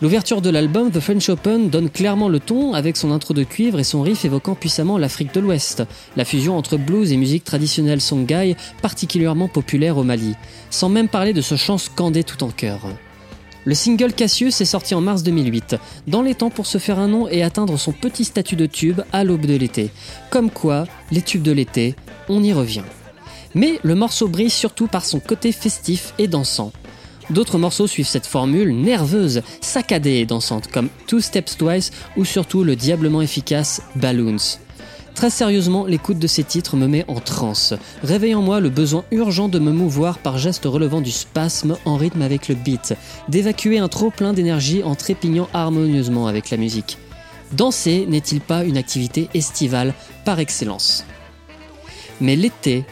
D: L'ouverture de l'album The French Open donne clairement le ton avec son intro de cuivre et son riff évoquant puissamment l'Afrique de l'Ouest, la fusion entre blues et musique traditionnelle songhai particulièrement populaire au Mali, sans même parler de ce chant scandé tout en chœur. Le single Cassius est sorti en mars 2008, dans les temps pour se faire un nom et atteindre son petit statut de tube à l'aube de l'été. Comme quoi, les tubes de l'été, on y revient. Mais le morceau brille surtout par son côté festif et dansant. D'autres morceaux suivent cette formule nerveuse, saccadée et dansante, comme Two Steps Twice ou surtout le diablement efficace Balloons. Très sérieusement, l'écoute de ces titres me met en transe, réveillant moi le besoin urgent de me mouvoir par gestes relevant du spasme en rythme avec le beat, d'évacuer un trop plein d'énergie en trépignant harmonieusement avec la musique. Danser n'est-il pas une activité estivale par excellence? Mais l'été,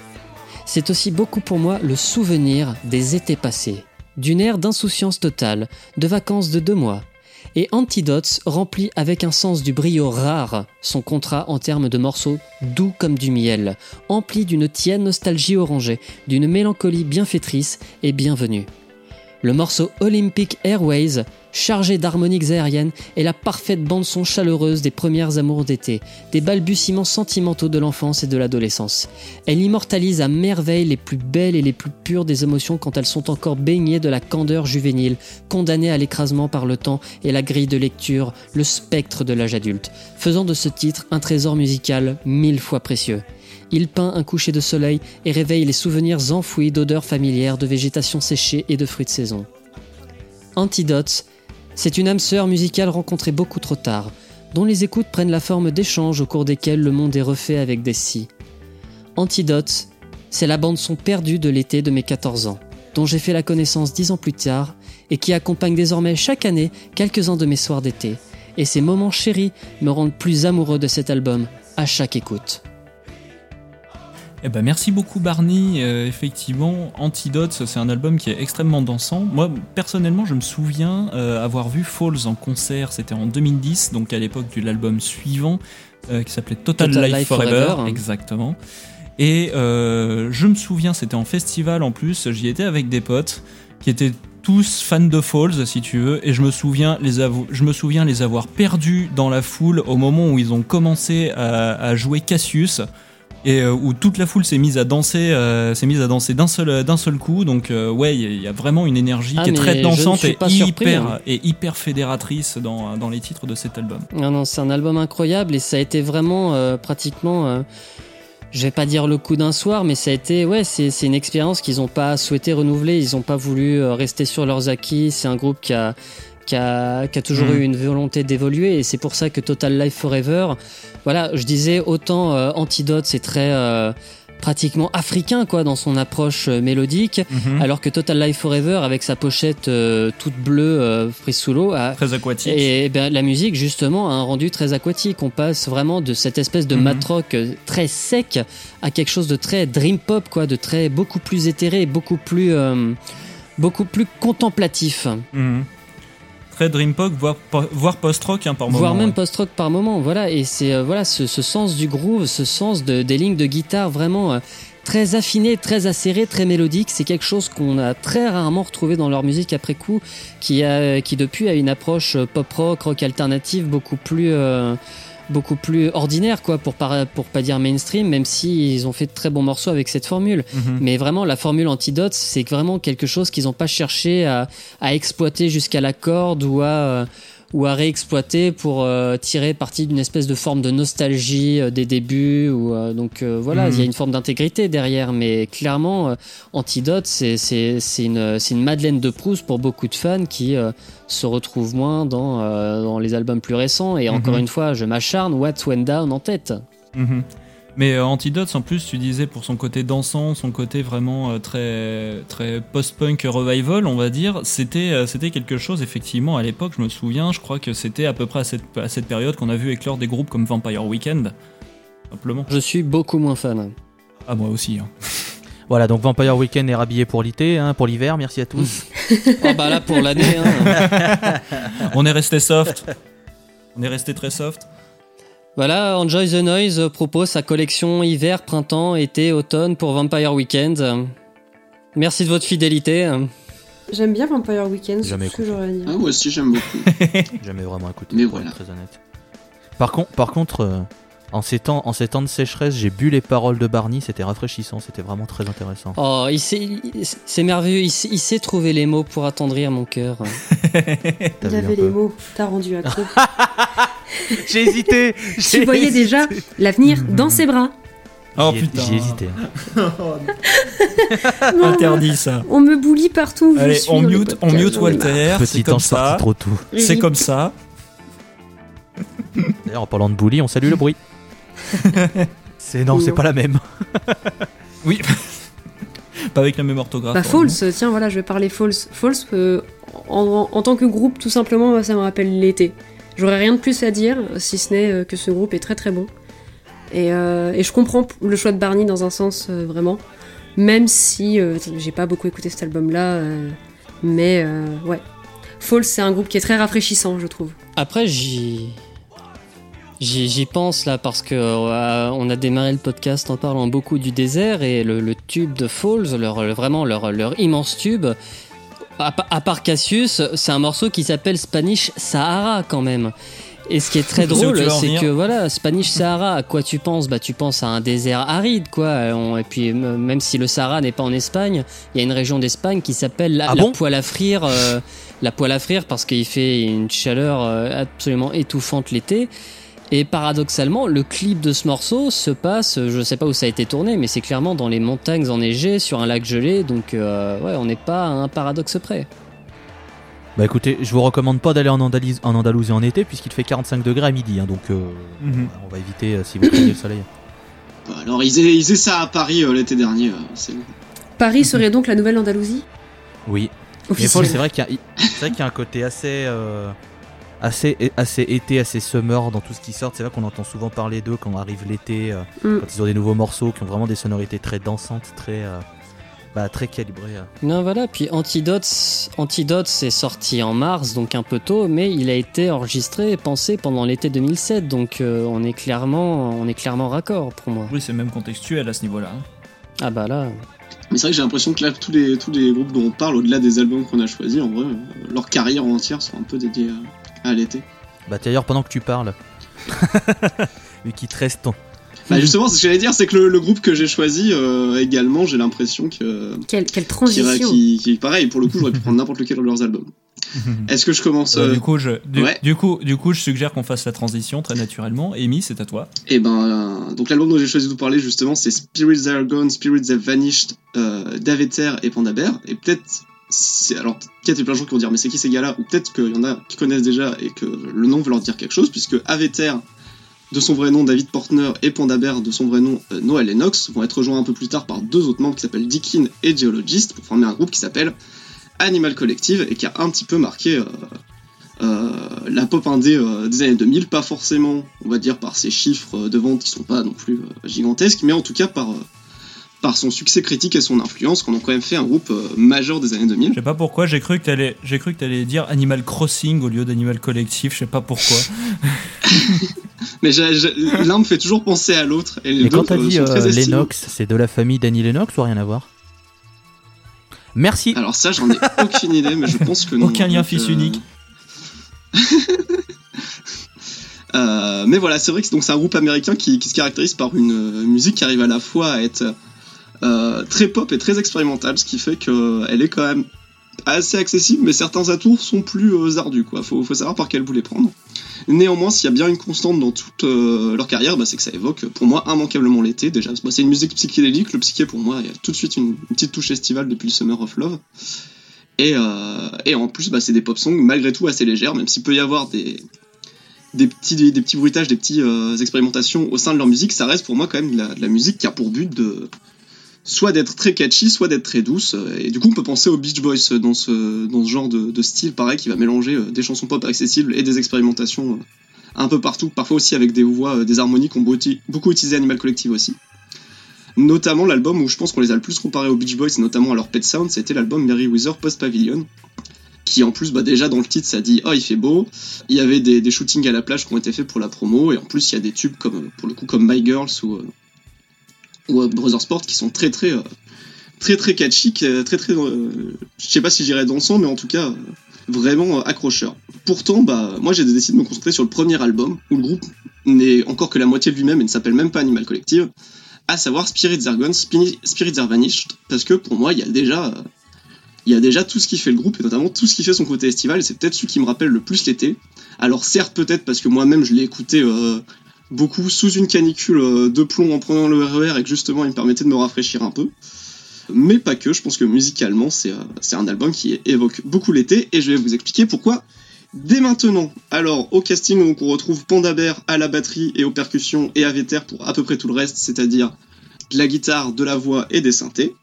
D: c'est aussi beaucoup pour moi le souvenir des étés passés, d'une ère d'insouciance totale, de vacances de deux mois, et Antidotes remplit avec un sens du brio rare son contrat en termes de morceaux doux comme du miel, empli d'une tienne nostalgie orangée, d'une mélancolie bienfaitrice et bienvenue. Le morceau Olympic Airways, chargé d'harmoniques aériennes, est la parfaite bande-son chaleureuse des premières amours d'été, des balbutiements sentimentaux de l'enfance et de l'adolescence. Elle immortalise à merveille les plus belles et les plus pures des émotions quand elles sont encore baignées de la candeur juvénile, condamnées à l'écrasement par le temps et la grille de lecture, le spectre de l'âge adulte, faisant de ce titre un trésor musical mille fois précieux. Il peint un coucher de soleil et réveille les souvenirs enfouis d'odeurs familières, de végétation séchée et de fruits de saison. Antidotes, c'est une âme sœur musicale rencontrée beaucoup trop tard, dont les écoutes prennent la forme d'échanges au cours desquels le monde est refait avec des si. Antidotes, c'est la bande son perdue de l'été de mes 14 ans, dont j'ai fait la connaissance dix ans plus tard et qui accompagne désormais chaque année quelques-uns de mes soirs d'été. Et ces moments chéris me rendent plus amoureux de cet album à chaque écoute.
A: Eh ben merci beaucoup Barney. Euh, effectivement, Antidotes, c'est un album qui est extrêmement dansant. Moi, personnellement, je me souviens euh, avoir vu Falls en concert. C'était en 2010, donc à l'époque de l'album suivant, euh, qui s'appelait Total,
D: Total
A: Life,
D: Life
A: Forever.
D: Forever.
A: Exactement. Et je me souviens, c'était en festival en plus. J'y étais avec des potes qui étaient tous fans de Falls, si tu veux, et je me souviens les, je me souviens les avoir perdus dans la foule au moment où ils ont commencé à, à jouer Cassius et euh, où toute la foule s'est mise à danser, euh, s'est mise à danser d'un seul d'un seul coup. Donc euh, ouais, il y a- il y, a vraiment une énergie
D: Ah,
A: qui est très dansante et
D: surpris,
A: hyper
D: hein.
A: et hyper fédératrice dans dans les titres de cet album.
D: Non, non, c'est un album incroyable et ça a été vraiment euh, pratiquement, euh, je vais pas dire le coup d'un soir, mais ça a été, ouais, c'est c'est une expérience qu'ils ont pas souhaité renouveler, ils ont pas voulu euh, rester sur leurs acquis. C'est un groupe qui a qui a, qui a toujours
A: Mhm.
D: eu une volonté d'évoluer et c'est pour ça que Total Life Forever, voilà, je disais autant euh, Antidote, c'est très euh, pratiquement africain quoi dans son approche euh, mélodique,
A: Mhm.
D: alors que Total Life Forever avec sa pochette toute bleue prise sous l'eau a
A: Très aquatique.
D: et ben, la musique, justement, a un rendu très aquatique. On passe vraiment de cette espèce de
A: Mhm.
D: matrock très sec à quelque chose de très dream pop, quoi, de très beaucoup plus éthéré, beaucoup plus, beaucoup plus contemplatif,
A: Mhm. Très dream pop, voire, voire post-rock hein, par moment.
D: voire même
A: ouais.
D: post-rock par moment. Voilà, et c'est euh, voilà ce, ce sens du groove, ce sens de, des lignes de guitare vraiment. euh, Très affiné, très acéré, très mélodique, c'est quelque chose qu'on a très rarement retrouvé dans leur musique après coup, qui a, qui depuis a une approche euh, pop rock, rock alternative beaucoup plus, euh, beaucoup plus ordinaire quoi, pour pas pour pas dire mainstream, même si ils ont fait de très bons morceaux avec cette formule.
A: Mhm.
D: Mais vraiment, la formule Antidote, c'est vraiment quelque chose qu'ils n'ont pas cherché à, à exploiter jusqu'à la corde ou à, euh, ou à réexploiter pour euh, tirer parti d'une espèce de forme de nostalgie euh, des débuts. Ou, euh, donc voilà, il
A: Mhm.
D: y a une forme d'intégrité derrière. Mais clairement, Antidote, c'est une, une Madeleine de Proust pour beaucoup de fans qui se retrouvent moins dans, dans les albums plus récents. Et encore
A: Mhm.
D: une fois, je m'acharne, What Went Down en tête.
A: Mhm. Mais euh, Antidotes, en plus, tu disais pour son côté dansant, son côté vraiment euh, très très post-punk revival, on va dire, c'était euh, c'était quelque chose effectivement à l'époque. Je me souviens, je crois que c'était à peu près à cette, à cette période qu'on a vu éclore des groupes comme Vampire Weekend, simplement.
D: Je suis beaucoup moins fan.
A: Ah moi aussi. hein.
E: Voilà, donc Vampire Weekend est rhabillé pour l'été, hein, pour l'hiver. Merci à tous.
D: Ah bah là pour l'année. Hein.
A: On est resté soft. On est resté très soft.
D: Voilà, Enjoy the Noise propose sa collection hiver, printemps, été, automne pour Vampire Weekend. Merci de votre fidélité.
B: J'aime bien Vampire Weekend, c'est
E: Jamais
B: tout ce que j'aurais à dire.
C: Ah, moi aussi j'aime beaucoup.
E: Jamais vraiment écouté.
C: Mais
E: pour
C: voilà.
E: être très honnête. Par, con- par contre, euh, en, ces temps, en ces temps de sécheresse, j'ai bu les paroles de Barney. C'était rafraîchissant. C'était vraiment très intéressant.
D: Oh, il sait, il- c'est merveilleux, il sait, il sait trouver les mots pour attendrir mon cœur.
B: Il avait les mots, t'as rendu accro.
E: J'ai hésité.
B: tu voyais déjà l'avenir dans ses bras.
A: Oh putain.
E: J'y ai hésité.
B: Non,
A: Interdit ça.
B: On me bully partout.
A: Allez,
B: suis
A: on mute, on mute. Walter.
E: Petit
A: C'est comme
E: ange parti
A: ça.
E: trop tôt.
A: C'est comme ça.
E: D'ailleurs, en parlant de bully, on salue le bruit. c'est non, c'est
B: Non.
E: pas la même.
A: Oui. Pas avec la même orthographe.
B: Bah. False, tiens voilà, je vais parler False. False, euh, en, en tant que groupe, tout simplement, ça me rappelle l'été. J'aurais rien de plus à dire, si ce n'est euh, que ce groupe est très très bon. Et, euh, et je comprends le choix de Barney dans un sens, euh, vraiment. Même si j'ai pas beaucoup écouté cet album-là. mais ouais. False, c'est un groupe qui est très rafraîchissant, je trouve.
D: Après, j'y. J'y pense là parce que on a démarré le podcast en parlant beaucoup du désert et le, le tube de Falls, leur, le- vraiment leur, leur immense tube, à, pa- à part Cassius, c'est un morceau qui s'appelle Spanish Sahara quand même. Et ce qui est très drôle, c'est que voilà, Spanish Sahara, à quoi tu penses? Bah tu penses à un désert aride quoi. Et puis même si le Sahara n'est pas en Espagne, il y a une région d'Espagne qui s'appelle la,
E: Ah
D: la
E: bon?
D: Poêle à frire. euh, la poêle à frire parce qu'il fait une chaleur euh, absolument étouffante l'été. Et paradoxalement, le clip de ce morceau se passe, je sais pas où ça a été tourné, mais c'est clairement dans les montagnes enneigées, sur un lac gelé, donc euh, ouais, on n'est pas à un paradoxe près.
E: Bah écoutez, je vous recommande pas d'aller en, Andalousie en été puisqu'il fait 45 degrés à midi, hein, donc euh,
A: Mhm.
E: on va éviter euh, si vous craignez le soleil.
C: Bah, Alors, ils faisaient, ils ça à Paris euh, l'été dernier. euh, c'est bon.
B: Paris serait donc la nouvelle Andalousie
E: Oui. Mais c'est vrai qu'il y, a- y un côté assez, euh, assez, assez été, assez summer dans tout ce qui sort. C'est vrai qu'on entend souvent parler d'eux quand arrive l'été, euh,
B: Mm.
E: quand ils ont des nouveaux morceaux qui ont vraiment des sonorités très dansantes, très, euh, bah, très calibrées. euh.
D: Non, voilà, puis Antidotes, Antidotes est sorti en mars, donc un peu tôt, mais il a été enregistré et pensé pendant l'été 2007, donc euh, on, est clairement, on est clairement raccord pour moi.
A: Oui, c'est même contextuel à ce niveau-là. hein.
D: Ah bah là,
C: Mais c'est vrai que j'ai l'impression que là, tous les, tous les groupes dont on parle, au-delà des albums qu'on a choisis, en vrai, euh, leur carrière entière sont un peu dédiées à, l'été.
E: Bah d'ailleurs, pendant que tu parles, vu qu'il te reste ton.
C: Bah justement, ce que j'allais dire, c'est que le, le groupe que j'ai choisi euh, également, j'ai l'impression que
B: Quelle, quelle
C: qui,
B: transition
C: qui, qui- pareil, pour le coup, j'aurais pu prendre n'importe lequel de leurs albums. Est-ce que je commence
A: Euh,
C: euh,
A: du, coup, je, du,
C: ouais.
A: du coup, du coup, je suggère qu'on fasse la transition très naturellement. Amy, c'est à toi.
C: Eh ben, euh, donc l'album dont j'ai choisi de vous parler justement, c'est Spirits Are Gone, Spirits Have Vanished, euh, d'Aveter et Panda Bear. Et peut-être, alors peut-être il y a plein de gens qui vont dire mais c'est qui ces gars-là? Ou peut-être qu'il y en a qui connaissent déjà et que le nom veut leur dire quelque chose, puisque Aveter, de son vrai nom David Portner, et Panda Bear, de son vrai nom euh, Noel Lennox, vont être rejoints un peu plus tard par deux autres membres qui s'appellent Dickin et Geologist pour former un groupe qui s'appelle Animal Collective et qui a un petit peu marqué. euh, euh, la pop indé des années 2000, pas forcément, on va dire, par ses chiffres de vente qui sont pas non plus gigantesques, mais en tout cas par, par son succès critique et son influence, qu'on a quand même fait un groupe euh, majeur des années 2000.
A: Je sais pas pourquoi, j'ai cru que t'allais, j'ai cru que t'allais dire Animal Crossing au lieu d'Animal Collectif. Je sais pas pourquoi.
C: Mais j'ai- j'ai- l'un me fait toujours penser à l'autre, et les deux
E: quand t'as
C: euh,
E: dit euh. Lennox, c'est de la famille d'Annie Lennox ou rien à voir? Merci.
C: Alors ça, j'en ai aucune idée, mais je pense que non.
A: Aucun lien
C: Donc,
A: fils
C: euh,
A: unique.
C: Euh, mais voilà, c'est vrai que c'est- donc c'est un groupe américain qui, qui se caractérise par une musique qui arrive à la fois à être très pop et très expérimentale, ce qui fait qu'elle est quand même assez accessible, mais certains atours sont plus euh, ardus, quoi. Faut, savoir par quel bout les prendre. Néanmoins, s'il y a bien une constante dans toute euh, leur carrière, bah, c'est que ça évoque pour moi immanquablement l'été. Déjà, c'est une musique psychédélique. Le psyché pour moi, il y a tout de suite une, petite touche estivale depuis le Summer of Love. Et, euh, en plus, bah, c'est des pop songs malgré tout assez légères, même s'il peut y avoir des, petits, bruitages, des petites expérimentations au sein de leur musique, ça reste pour moi quand même de la musique qui a pour but de soit d'être très catchy, soit d'être très douce. Et du coup, on peut penser aux Beach Boys dans ce, genre de, style, pareil, qui va mélanger euh, des chansons pop accessibles et des expérimentations euh, un peu partout, parfois aussi avec des voix, euh, des harmonies qu'on beaucoup, utilisé Animal Collective aussi. Notamment l'album où je pense qu'on les a le plus comparés aux Beach Boys, et notamment à leur Pet Sound, c'était l'album Mary Wither Post Pavilion, qui en plus, bah déjà dans le titre, ça dit oh il fait beau. Il y avait des, shootings à la plage qui ont été faits pour la promo, et en plus il y a des tubes comme pour le coup comme My Girls ou ou euh, Brother Sport qui sont très très euh, très très catchy, euh, très très, euh, je sais pas si j'irais dansant, mais en tout cas euh, vraiment accrocheur. Pourtant, bah moi j'ai décidé de me concentrer sur le premier album où le groupe n'est encore que la moitié de lui-même et ne s'appelle même pas Animal Collective, à savoir Spirits Are Spini- Spirits parce que pour moi il y a déjà il y a déjà tout ce qui fait le groupe et notamment tout ce qui fait son côté estival et c'est peut-être celui qui me rappelle le plus l'été. Alors certes peut-être parce que moi-même je l'ai écouté euh, beaucoup sous une canicule euh, de plomb en prenant le RER et que justement il me permettait de me rafraîchir un peu. Mais pas que, je pense que musicalement c'est euh, c'est un album qui évoque beaucoup l'été et je vais vous expliquer pourquoi dès maintenant. Alors au casting donc, on retrouve Panda Bear à la batterie et aux percussions et à Véter pour à peu près tout le reste, c'est-à-dire de la guitare, de la voix et des synthés.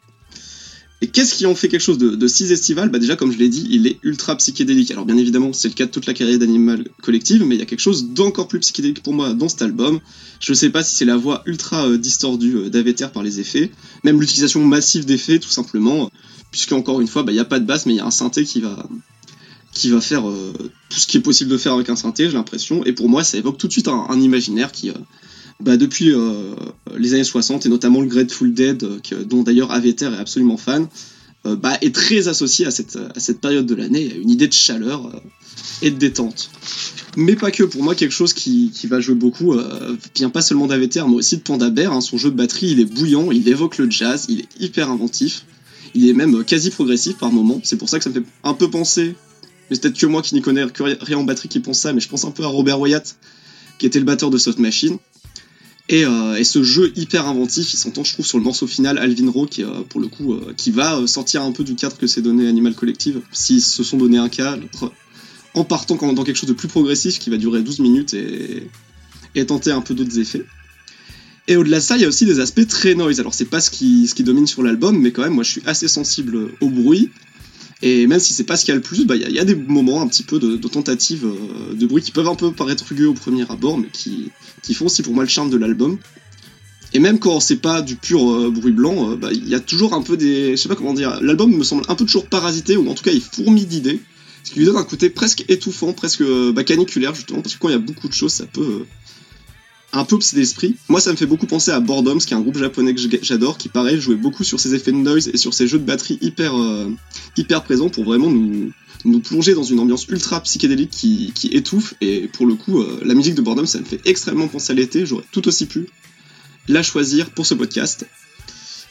C: Et qu'est-ce qui en fait quelque chose de, de si estival? Bah déjà, comme je l'ai dit, il est ultra psychédélique. Alors bien évidemment, c'est le cas de toute la carrière d'Animal Collective, mais il y a quelque chose d'encore plus psychédélique pour moi dans cet album. Je sais pas si c'est la voix ultra euh, distordue euh, d'Aveter par les effets, même l'utilisation massive d'effets tout simplement, puisque encore une fois, bah, il n'y a pas de basse, mais il y a un synthé qui va qui va faire euh, tout ce qui est possible de faire avec un synthé, j'ai l'impression. Et pour moi, ça évoque tout de suite un, imaginaire qui, bah, depuis euh, les années 60, et notamment le Grateful Dead, euh, dont d'ailleurs Aveter est absolument fan, euh, bah, est très associé à cette, à cette période de l'année, à une idée de chaleur et de détente. Mais pas que, pour moi, quelque chose qui, qui va jouer beaucoup euh, vient pas seulement d'Aveter, mais aussi de Panda Bear. hein. Son jeu de batterie, il est bouillant, il évoque le jazz, il est hyper inventif, il est même quasi progressif par moment. C'est pour ça que ça me fait un peu penser, mais c'est peut-être que moi qui n'y connais rien en batterie qui pense ça, mais je pense un peu à Robert Wyatt, qui était le batteur de Soft Machine. Et, euh, et ce jeu hyper inventif, il s'entend, je trouve, sur le morceau final, Alvin Rowe, qui, euh, pour le coup, euh, qui va sortir un peu du cadre que s'est donné Animal Collective, s'ils se sont donné un cadre, en partant quand- dans quelque chose de plus progressif, qui va durer 12 minutes et, et tenter un peu d'autres effets. Et au-delà de ça, il y a aussi des aspects très noise. Alors, c'est pas qui, ce qui domine sur l'album, mais quand même, moi, je suis assez sensible au bruit. Et même si c'est pas ce qu'il y a le plus, bah, il y, a- des moments un petit peu de, tentatives euh, de bruit qui peuvent un peu paraître rugueux au premier abord, mais qui, font aussi pour moi le charme de l'album. Et même quand c'est pas du pur euh, bruit blanc, euh, bah, il y a toujours un peu des. Je sais pas comment dire. L'album me semble un peu toujours parasité, ou en tout cas il fourmille d'idées. Ce qui lui donne un côté presque étouffant, presque bah, caniculaire, justement, parce que quand il y a beaucoup de choses, ça peut. Un peu obséder l'esprit. Moi, ça me fait beaucoup penser à Boredoms, qui est un groupe japonais que j'adore, qui pareil jouait beaucoup sur ses effets de noise et sur ses jeux de batterie hyper, euh, présents pour vraiment nous, plonger dans une ambiance ultra psychédélique qui, étouffe. Et pour le coup, euh, la musique de Boredom, ça me fait extrêmement penser à l'été. J'aurais tout aussi pu la choisir pour ce podcast.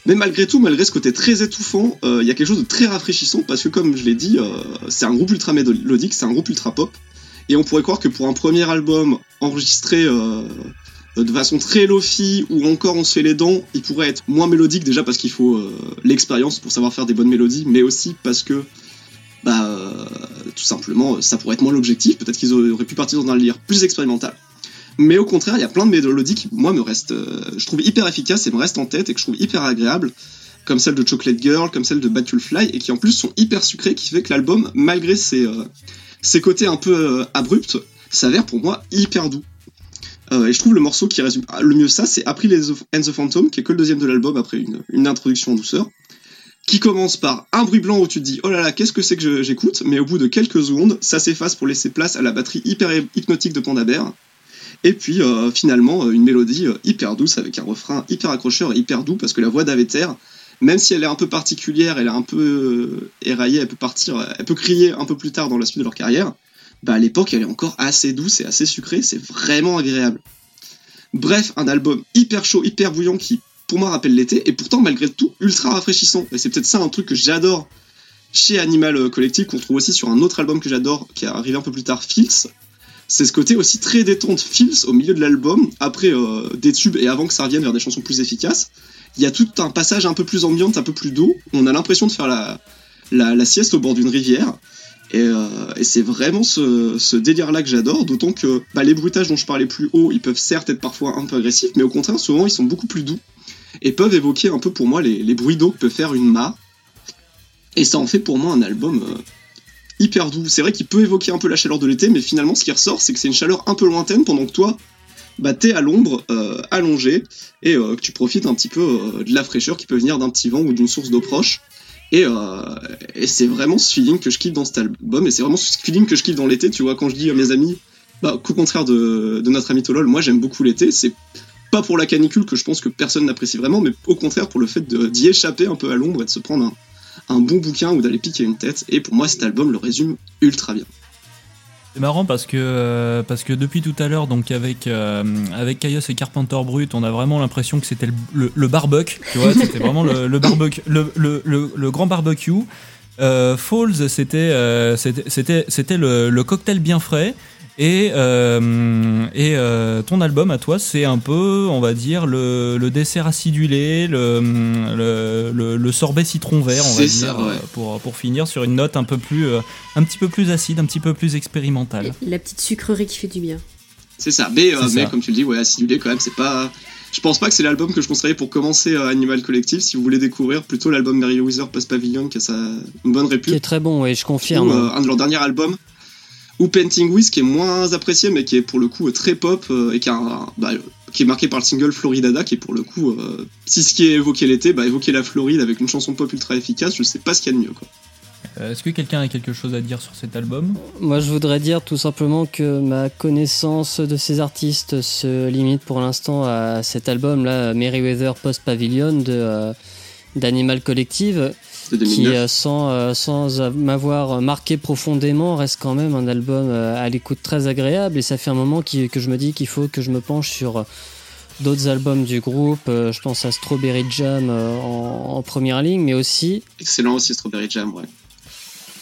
C: Mais malgré tout, malgré ce côté très étouffant, euh, il y a quelque chose de très rafraîchissant parce que, comme je l'ai dit, c'est un groupe ultra mélodique, c'est un groupe ultra pop. Et on pourrait croire que pour un premier album enregistré de façon très lofi ou encore on se fait les dents, il pourrait être moins mélodique déjà parce qu'il faut euh, l'expérience pour savoir faire des bonnes mélodies, mais aussi parce que bah euh, tout simplement ça pourrait être moins l'objectif. Peut-être qu'ils auraient pu partir dans un lire plus expérimental. Mais au contraire, il y a plein de mélodies qui, moi, me restent, euh, je trouve hyper efficaces et me restent en tête et que je trouve hyper agréables, comme celle de Chocolate Girl, comme celle de Battlefly, et qui en plus sont hyper sucrées, qui fait que l'album, malgré ses, euh, ses côtés un peu euh, abrupts, s'avère pour moi hyper doux. Euh, et je trouve le morceau qui résume le mieux ça, c'est April and the Phantom, qui est que le deuxième de l'album après une, une introduction en douceur, qui commence par un bruit blanc où tu te dis oh là là, qu'est-ce que c'est que j'écoute, mais au bout de quelques secondes, ça s'efface pour laisser place à la batterie hyper hypnotique de Panda. Et puis euh, finalement, euh, une mélodie hyper douce avec un refrain hyper accrocheur et hyper doux parce que la voix d'Aveter, même si elle est un peu particulière, elle est un peu éraillée, elle peut partir, elle peut crier un peu plus tard dans la suite de leur carrière. Bah à l'époque, elle est encore assez douce et assez sucrée, c'est vraiment agréable. Bref, un album hyper chaud, hyper bouillant qui, pour moi, rappelle l'été et pourtant, malgré tout, ultra rafraîchissant. Et c'est peut-être ça un truc que j'adore chez Animal Collective, qu'on trouve aussi sur un autre album que j'adore, qui est arrivé un peu plus tard, Fields. C'est ce côté aussi très détente Fields au milieu de l'album, après euh, des tubes et avant que ça revienne vers des chansons plus efficaces. Il y a tout un passage un peu plus ambiante, un peu plus doux. On a l'impression de faire la, la sieste au bord d'une rivière. Et, euh, et c'est vraiment ce, délire-là que j'adore, d'autant que bah, les bruitages dont je parlais plus haut, ils peuvent certes être parfois un peu agressifs, mais au contraire, souvent, ils sont beaucoup plus doux et peuvent évoquer un peu pour moi les, bruits d'eau que peut faire une mare. Et ça en fait pour moi un album euh, hyper doux. C'est vrai qu'il peut évoquer un peu la chaleur de l'été, mais finalement, ce qui ressort, c'est que c'est une chaleur un peu lointaine pendant que toi, bah, t'es à l'ombre, euh, allongé, et que tu profites un petit peu de la fraîcheur qui peut venir d'un petit vent ou d'une source d'eau proche. Et, euh, et c'est vraiment ce feeling que je kiffe dans cet album, et c'est vraiment ce feeling que je kiffe dans l'été. Tu vois, quand je dis à mes amis, bah, qu'au contraire de, notre ami Tolol, moi j'aime beaucoup l'été, c'est pas pour la canicule que je pense que personne n'apprécie vraiment, mais au contraire pour le fait d'y échapper un peu à l'ombre et de se prendre un bon bouquin ou d'aller piquer une tête. Et pour moi, cet album le résume ultra bien.
A: C'est marrant parce que euh, parce que depuis tout à l'heure, donc avec euh, et Carpenter Brut, on a vraiment l'impression que c'était le, le, barbecue, tu vois, c'était vraiment le, barbecue, le, grand barbecue. Euh, Falls, c'était euh, c'était le cocktail bien frais. Et, euh, et euh, ton album à toi, c'est un peu, on va dire, le, le dessert acidulé, le, le, le- le sorbet citron vert, on va dire,
C: ça, ouais.
A: pour, pour finir sur une note un peu plus, euh, un petit peu plus acide, un petit peu plus expérimentale.
B: La petite sucrerie qui fait du bien.
C: C'est ça. Mais, euh, mais
A: ça.
C: comme tu le dis, ouais, acidulé quand même, c'est pas. Je pense pas que c'est l'album que je conseillerais pour commencer euh, Animal Collective. Si vous voulez découvrir plutôt l'album Mary Wither Post Pavilion, qui a sa... une bonne
D: Qui
C: réputation.
D: est très bon, et je
C: ou
D: confirme.
C: euh, un de leurs derniers albums, ou Painting With, qui est moins apprécié, mais qui est pour le coup très pop, euh, et qui, a un- bah, qui est marqué par le single Floridada, qui est pour le coup, euh, si ce qui est évoqué l'été, bah, évoquer la Floride avec une chanson pop ultra efficace, je sais pas ce qu'il y a de mieux. Quoi.
A: Euh, Est-ce que quelqu'un a quelque chose à dire sur cet album?
D: Moi, je voudrais dire tout simplement que ma connaissance de ces artistes se limite pour l'instant à cet album-là, Merryweather Post Pavilion de euh, d'Animal Collective,
C: De
D: qui,
C: 2009.
D: euh, sans, euh, sans m'avoir marqué profondément, reste quand même un album euh, à l'écoute très agréable. Et ça fait un moment qui- que je me dis qu'il faut que je me penche sur d'autres albums du groupe. Je pense à Strawberry Jam en, en première ligne, mais aussi
C: Excellent aussi Strawberry Jam, ouais.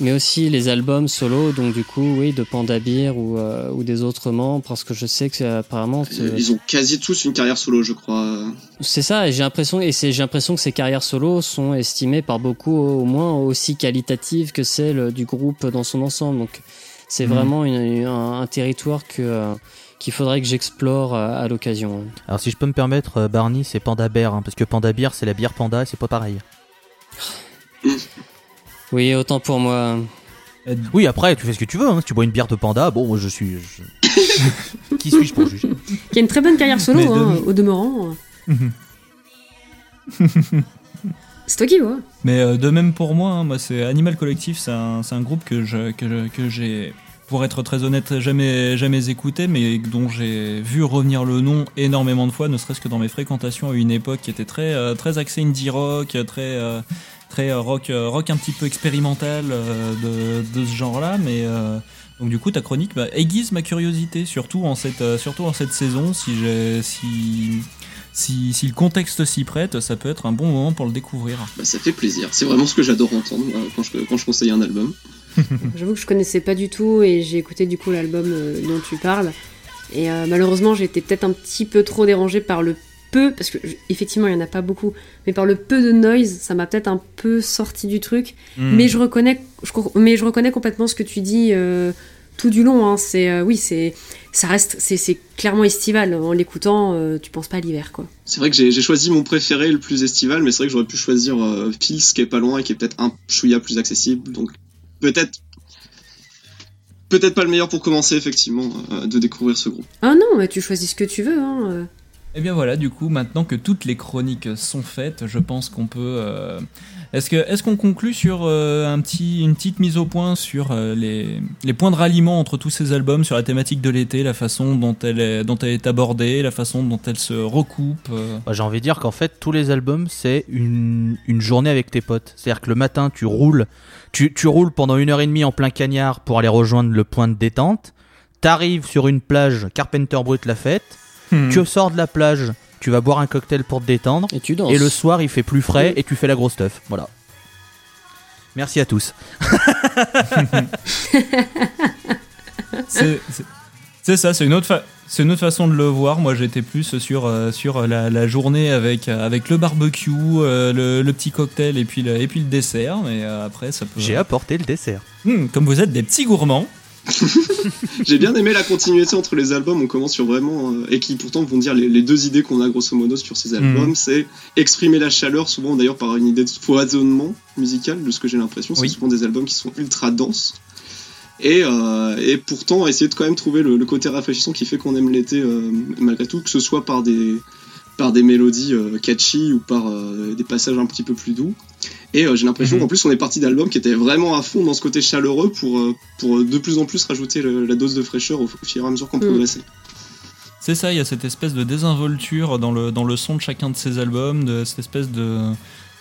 D: Mais aussi les albums solo, donc du coup, oui, de Panda Beer ou, euh, ou des autres membres, parce que je sais que apparemment,
C: Ils ont quasi tous une carrière solo, je crois.
D: c'est ça, et j'ai l'impression, et c'est, j'ai l'impression que ces carrières solo sont estimées par beaucoup au moins aussi qualitatives que celles du groupe dans son ensemble. Donc, c'est
A: Mhm.
D: vraiment une- un, un territoire que euh, qu'il faudrait que j'explore euh, à l'occasion.
E: Alors si je peux me permettre, Barney, c'est Panda Bear, hein, parce que Panda Beer, c'est la bière panda et c'est pas pareil.
D: Oui, autant pour moi.
E: Oui, après, tu fais ce que tu veux, hein. si tu bois une bière de panda, bon, moi, je suis... je- Qui suis-je pour juger?
B: Qui a une très bonne carrière solo,
A: de-
B: hein, au demeurant. C'est toi qui vois.
A: Mais euh, de même pour moi, hein, moi c'est Animal Collective, c'est un, groupe que j'ai, pour être très honnête, jamais, jamais écouté, mais dont j'ai vu revenir le nom énormément de fois, ne serait-ce que dans mes fréquentations à une époque qui était très, euh, très axée indie rock, très, euh, très euh, rock, euh, rock un petit peu expérimental euh, de, de ce genre-là, mais euh, donc du coup ta chronique bah, aiguise ma curiosité, surtout en cette, euh, surtout en cette saison, si j'ai, si si, si le contexte s'y prête, ça peut être un bon moment pour le découvrir.
C: Bah, ça fait plaisir. C'est vraiment ce que j'adore entendre euh, quand, je, quand je conseille un album.
B: J'avoue que je connaissais pas du tout et j'ai écouté du coup l'album euh, dont tu parles. Et euh, malheureusement, j'ai été peut-être un petit peu trop dérangée par le peu, parce que effectivement, il y en a pas beaucoup, mais par le peu de noise, ça m'a peut-être un peu sorti du truc.
A: Hmm.
B: Mais je reconnais, je, mais je reconnais complètement ce que tu dis euh, tout du long. hein. C'est euh, oui, c'est ça reste, c'est c'est clairement estival. En l'écoutant, euh, tu penses pas à l'hiver, quoi.
C: C'est vrai que j'ai j'ai choisi mon préféré, le plus estival, mais c'est vrai que j'aurais pu choisir euh, Fils, qui est pas loin et qui est peut-être un chouïa plus accessible. Donc peut-être peut-être pas le meilleur pour commencer, effectivement, euh, de découvrir ce groupe.
B: Ah non, mais tu choisis ce que tu veux. Hein.
A: Et bien voilà, du coup, maintenant que toutes les chroniques sont faites, je pense qu'on peut. euh, Est-ce que est-ce qu'on conclut sur euh, un petit une petite mise au point sur euh, les les points de ralliement entre tous ces albums, sur la thématique de l'été, la façon dont elle est dont elle est abordée, la façon dont elle se recoupe. euh.
E: Bah, J'ai envie de dire qu'en fait, tous les albums, c'est une, une journée avec tes potes. C'est-à-dire que le matin, tu roules, tu, tu roules pendant une heure et demie en plein cagnard pour aller rejoindre le point de détente. T'arrives sur une plage Carpenter Brut la fête.
A: Hmm.
E: Tu sors de la plage, tu vas boire un cocktail pour te détendre.
D: Et tu danses.
E: Et le soir, il fait plus frais et tu fais la grosse stuff. Voilà. Merci à tous.
A: C'est c'est- c'est ça, c'est une autre fa- c'est une autre façon de le voir. Moi, j'étais plus sur euh, sur la, la journée avec euh, avec le barbecue, euh, le, le petit cocktail et puis le, et puis le dessert. Mais euh, après, ça peut.
E: J'ai apporté le dessert.
A: Hmm, comme vous êtes des petits gourmands.
C: J'ai bien aimé la continuité entre les albums, on commence sur vraiment, euh, et qui pourtant vont dire les, les deux idées qu'on a grosso modo sur ces albums,
A: Mhm.
C: c'est exprimer la chaleur, souvent d'ailleurs par une idée de foisonnement musical, de ce que j'ai l'impression, c'est
A: Oui.
C: souvent des albums qui sont ultra denses. Et, euh, et pourtant essayer de quand même trouver le, le côté rafraîchissant qui fait qu'on aime l'été euh, malgré tout, que ce soit par des, par des mélodies euh, catchy ou par euh, des passages un petit peu plus doux. Et euh, j'ai l'impression
A: Mhm.
C: qu'en plus on est parti d'albums qui étaient vraiment à fond dans ce côté chaleureux pour, euh, pour de plus en plus rajouter le- la dose de fraîcheur au, au fur et à mesure qu'on
B: Mhm.
C: progressait.
A: C'est ça, il y a cette espèce de désinvolture dans le, dans le son de chacun de ces albums, de cette espèce de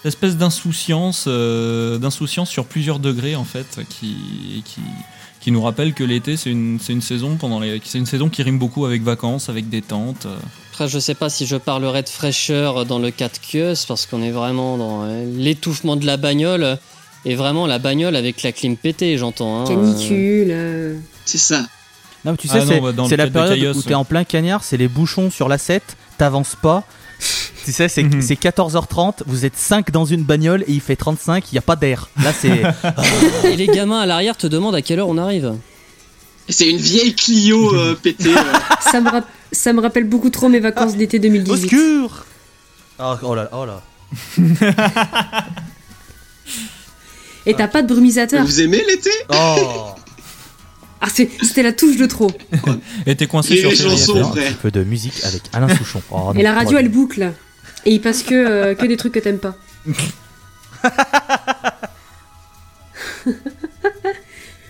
A: cette espèce d'insouciance, euh, d'insouciance sur plusieurs degrés en fait, qui, qui, qui nous rappelle que l'été c'est une, c'est une saison pendant les, c'est une saison qui rime beaucoup avec vacances, avec détente. euh.
D: Après, je sais pas si je parlerai de fraîcheur dans le cas de Kios, parce qu'on est vraiment dans euh, l'étouffement de la bagnole. Et vraiment la bagnole avec la clim pétée, j'entends. hein,
B: Canicule. euh,
C: C'est ça.
E: Non, mais tu sais,
A: Ah
E: c'est
A: bah,
E: la période
A: Chaos,
E: où t'es
A: ouais.
E: en plein cagnard, c'est les bouchons sur la 7, t'avances pas. Tu sais, c'est
A: Mhm.
E: c'est 14h30, vous êtes 5 dans une bagnole et il fait 35, il n'y a pas d'air. Là, c'est.
D: Et les gamins à l'arrière te demandent à quelle heure on arrive.
C: C'est une vieille Clio euh, pétée. euh.
B: ça, me ça me rappelle beaucoup trop mes vacances d'été
E: Au
B: 2018.
E: secours oh, oh là, oh là.
B: Et t'as pas de brumisateur.
C: Vous aimez l'été?
E: Oh
B: Ah, c'est- c'était la touche de trop.
A: Et t'es coincé
C: Et
A: sur
C: les chansons.
E: Un petit peu de musique avec Alain Souchon. Oh, non,
B: Et la radio, elle boucle. Et il passe que, euh, que des trucs que t'aimes pas.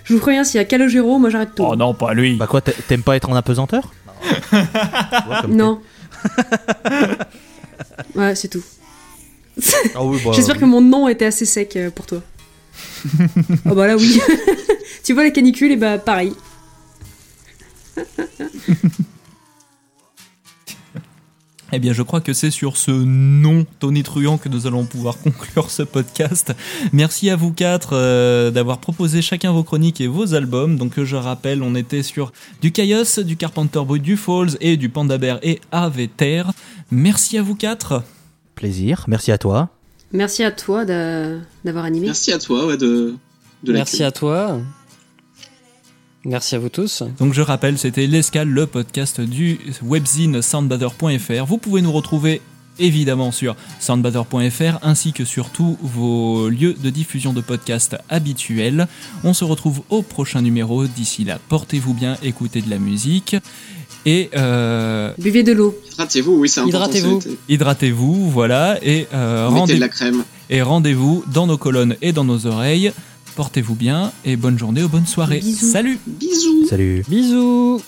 B: Je vous préviens, s'il y a Calogero, moi j'arrête tout.
A: Oh non, pas lui.
E: Bah quoi, t'a- t'aimes pas être en apesanteur? Ouais, comme
B: non. ouais, c'est tout.
E: t'es. Ah oui, bah,
B: J'espère que mon nom était assez sec euh, pour toi. oh bah là oui. tu vois la canicule, et bah pareil.
A: Eh bien, je crois que c'est sur ce non tonitruant que nous allons pouvoir conclure ce podcast. Merci à vous quatre euh, d'avoir proposé chacun vos chroniques et vos albums. Donc, je rappelle, on était sur du Chaos, du Carpenter Brut, du Falls et du Panda Bear et Aveter. Merci à vous quatre.
E: Plaisir, merci à toi.
B: Merci à toi d'a- d'avoir animé.
C: Merci à toi ouais, de, de
D: Merci à toi. Merci à vous tous.
A: Donc je rappelle, c'était l'escale, le podcast du webzine soundbather.fr. Vous pouvez nous retrouver évidemment sur soundbather.fr ainsi que sur tous vos lieux de diffusion de podcasts habituels. On se retrouve au prochain numéro. D'ici là, portez-vous bien, écoutez de la musique et euh,
B: Buvez de l'eau.
C: Hydratez-vous, oui, c'est important.
D: Hydratez-vous.
A: hydratez-vous, voilà, et euh, et rendez-vous dans nos colonnes et dans nos oreilles. Portez-vous bien et bonne journée ou bonne soirée.
B: Bisous.
A: Salut
C: Bisous
E: Salut.
D: Bisous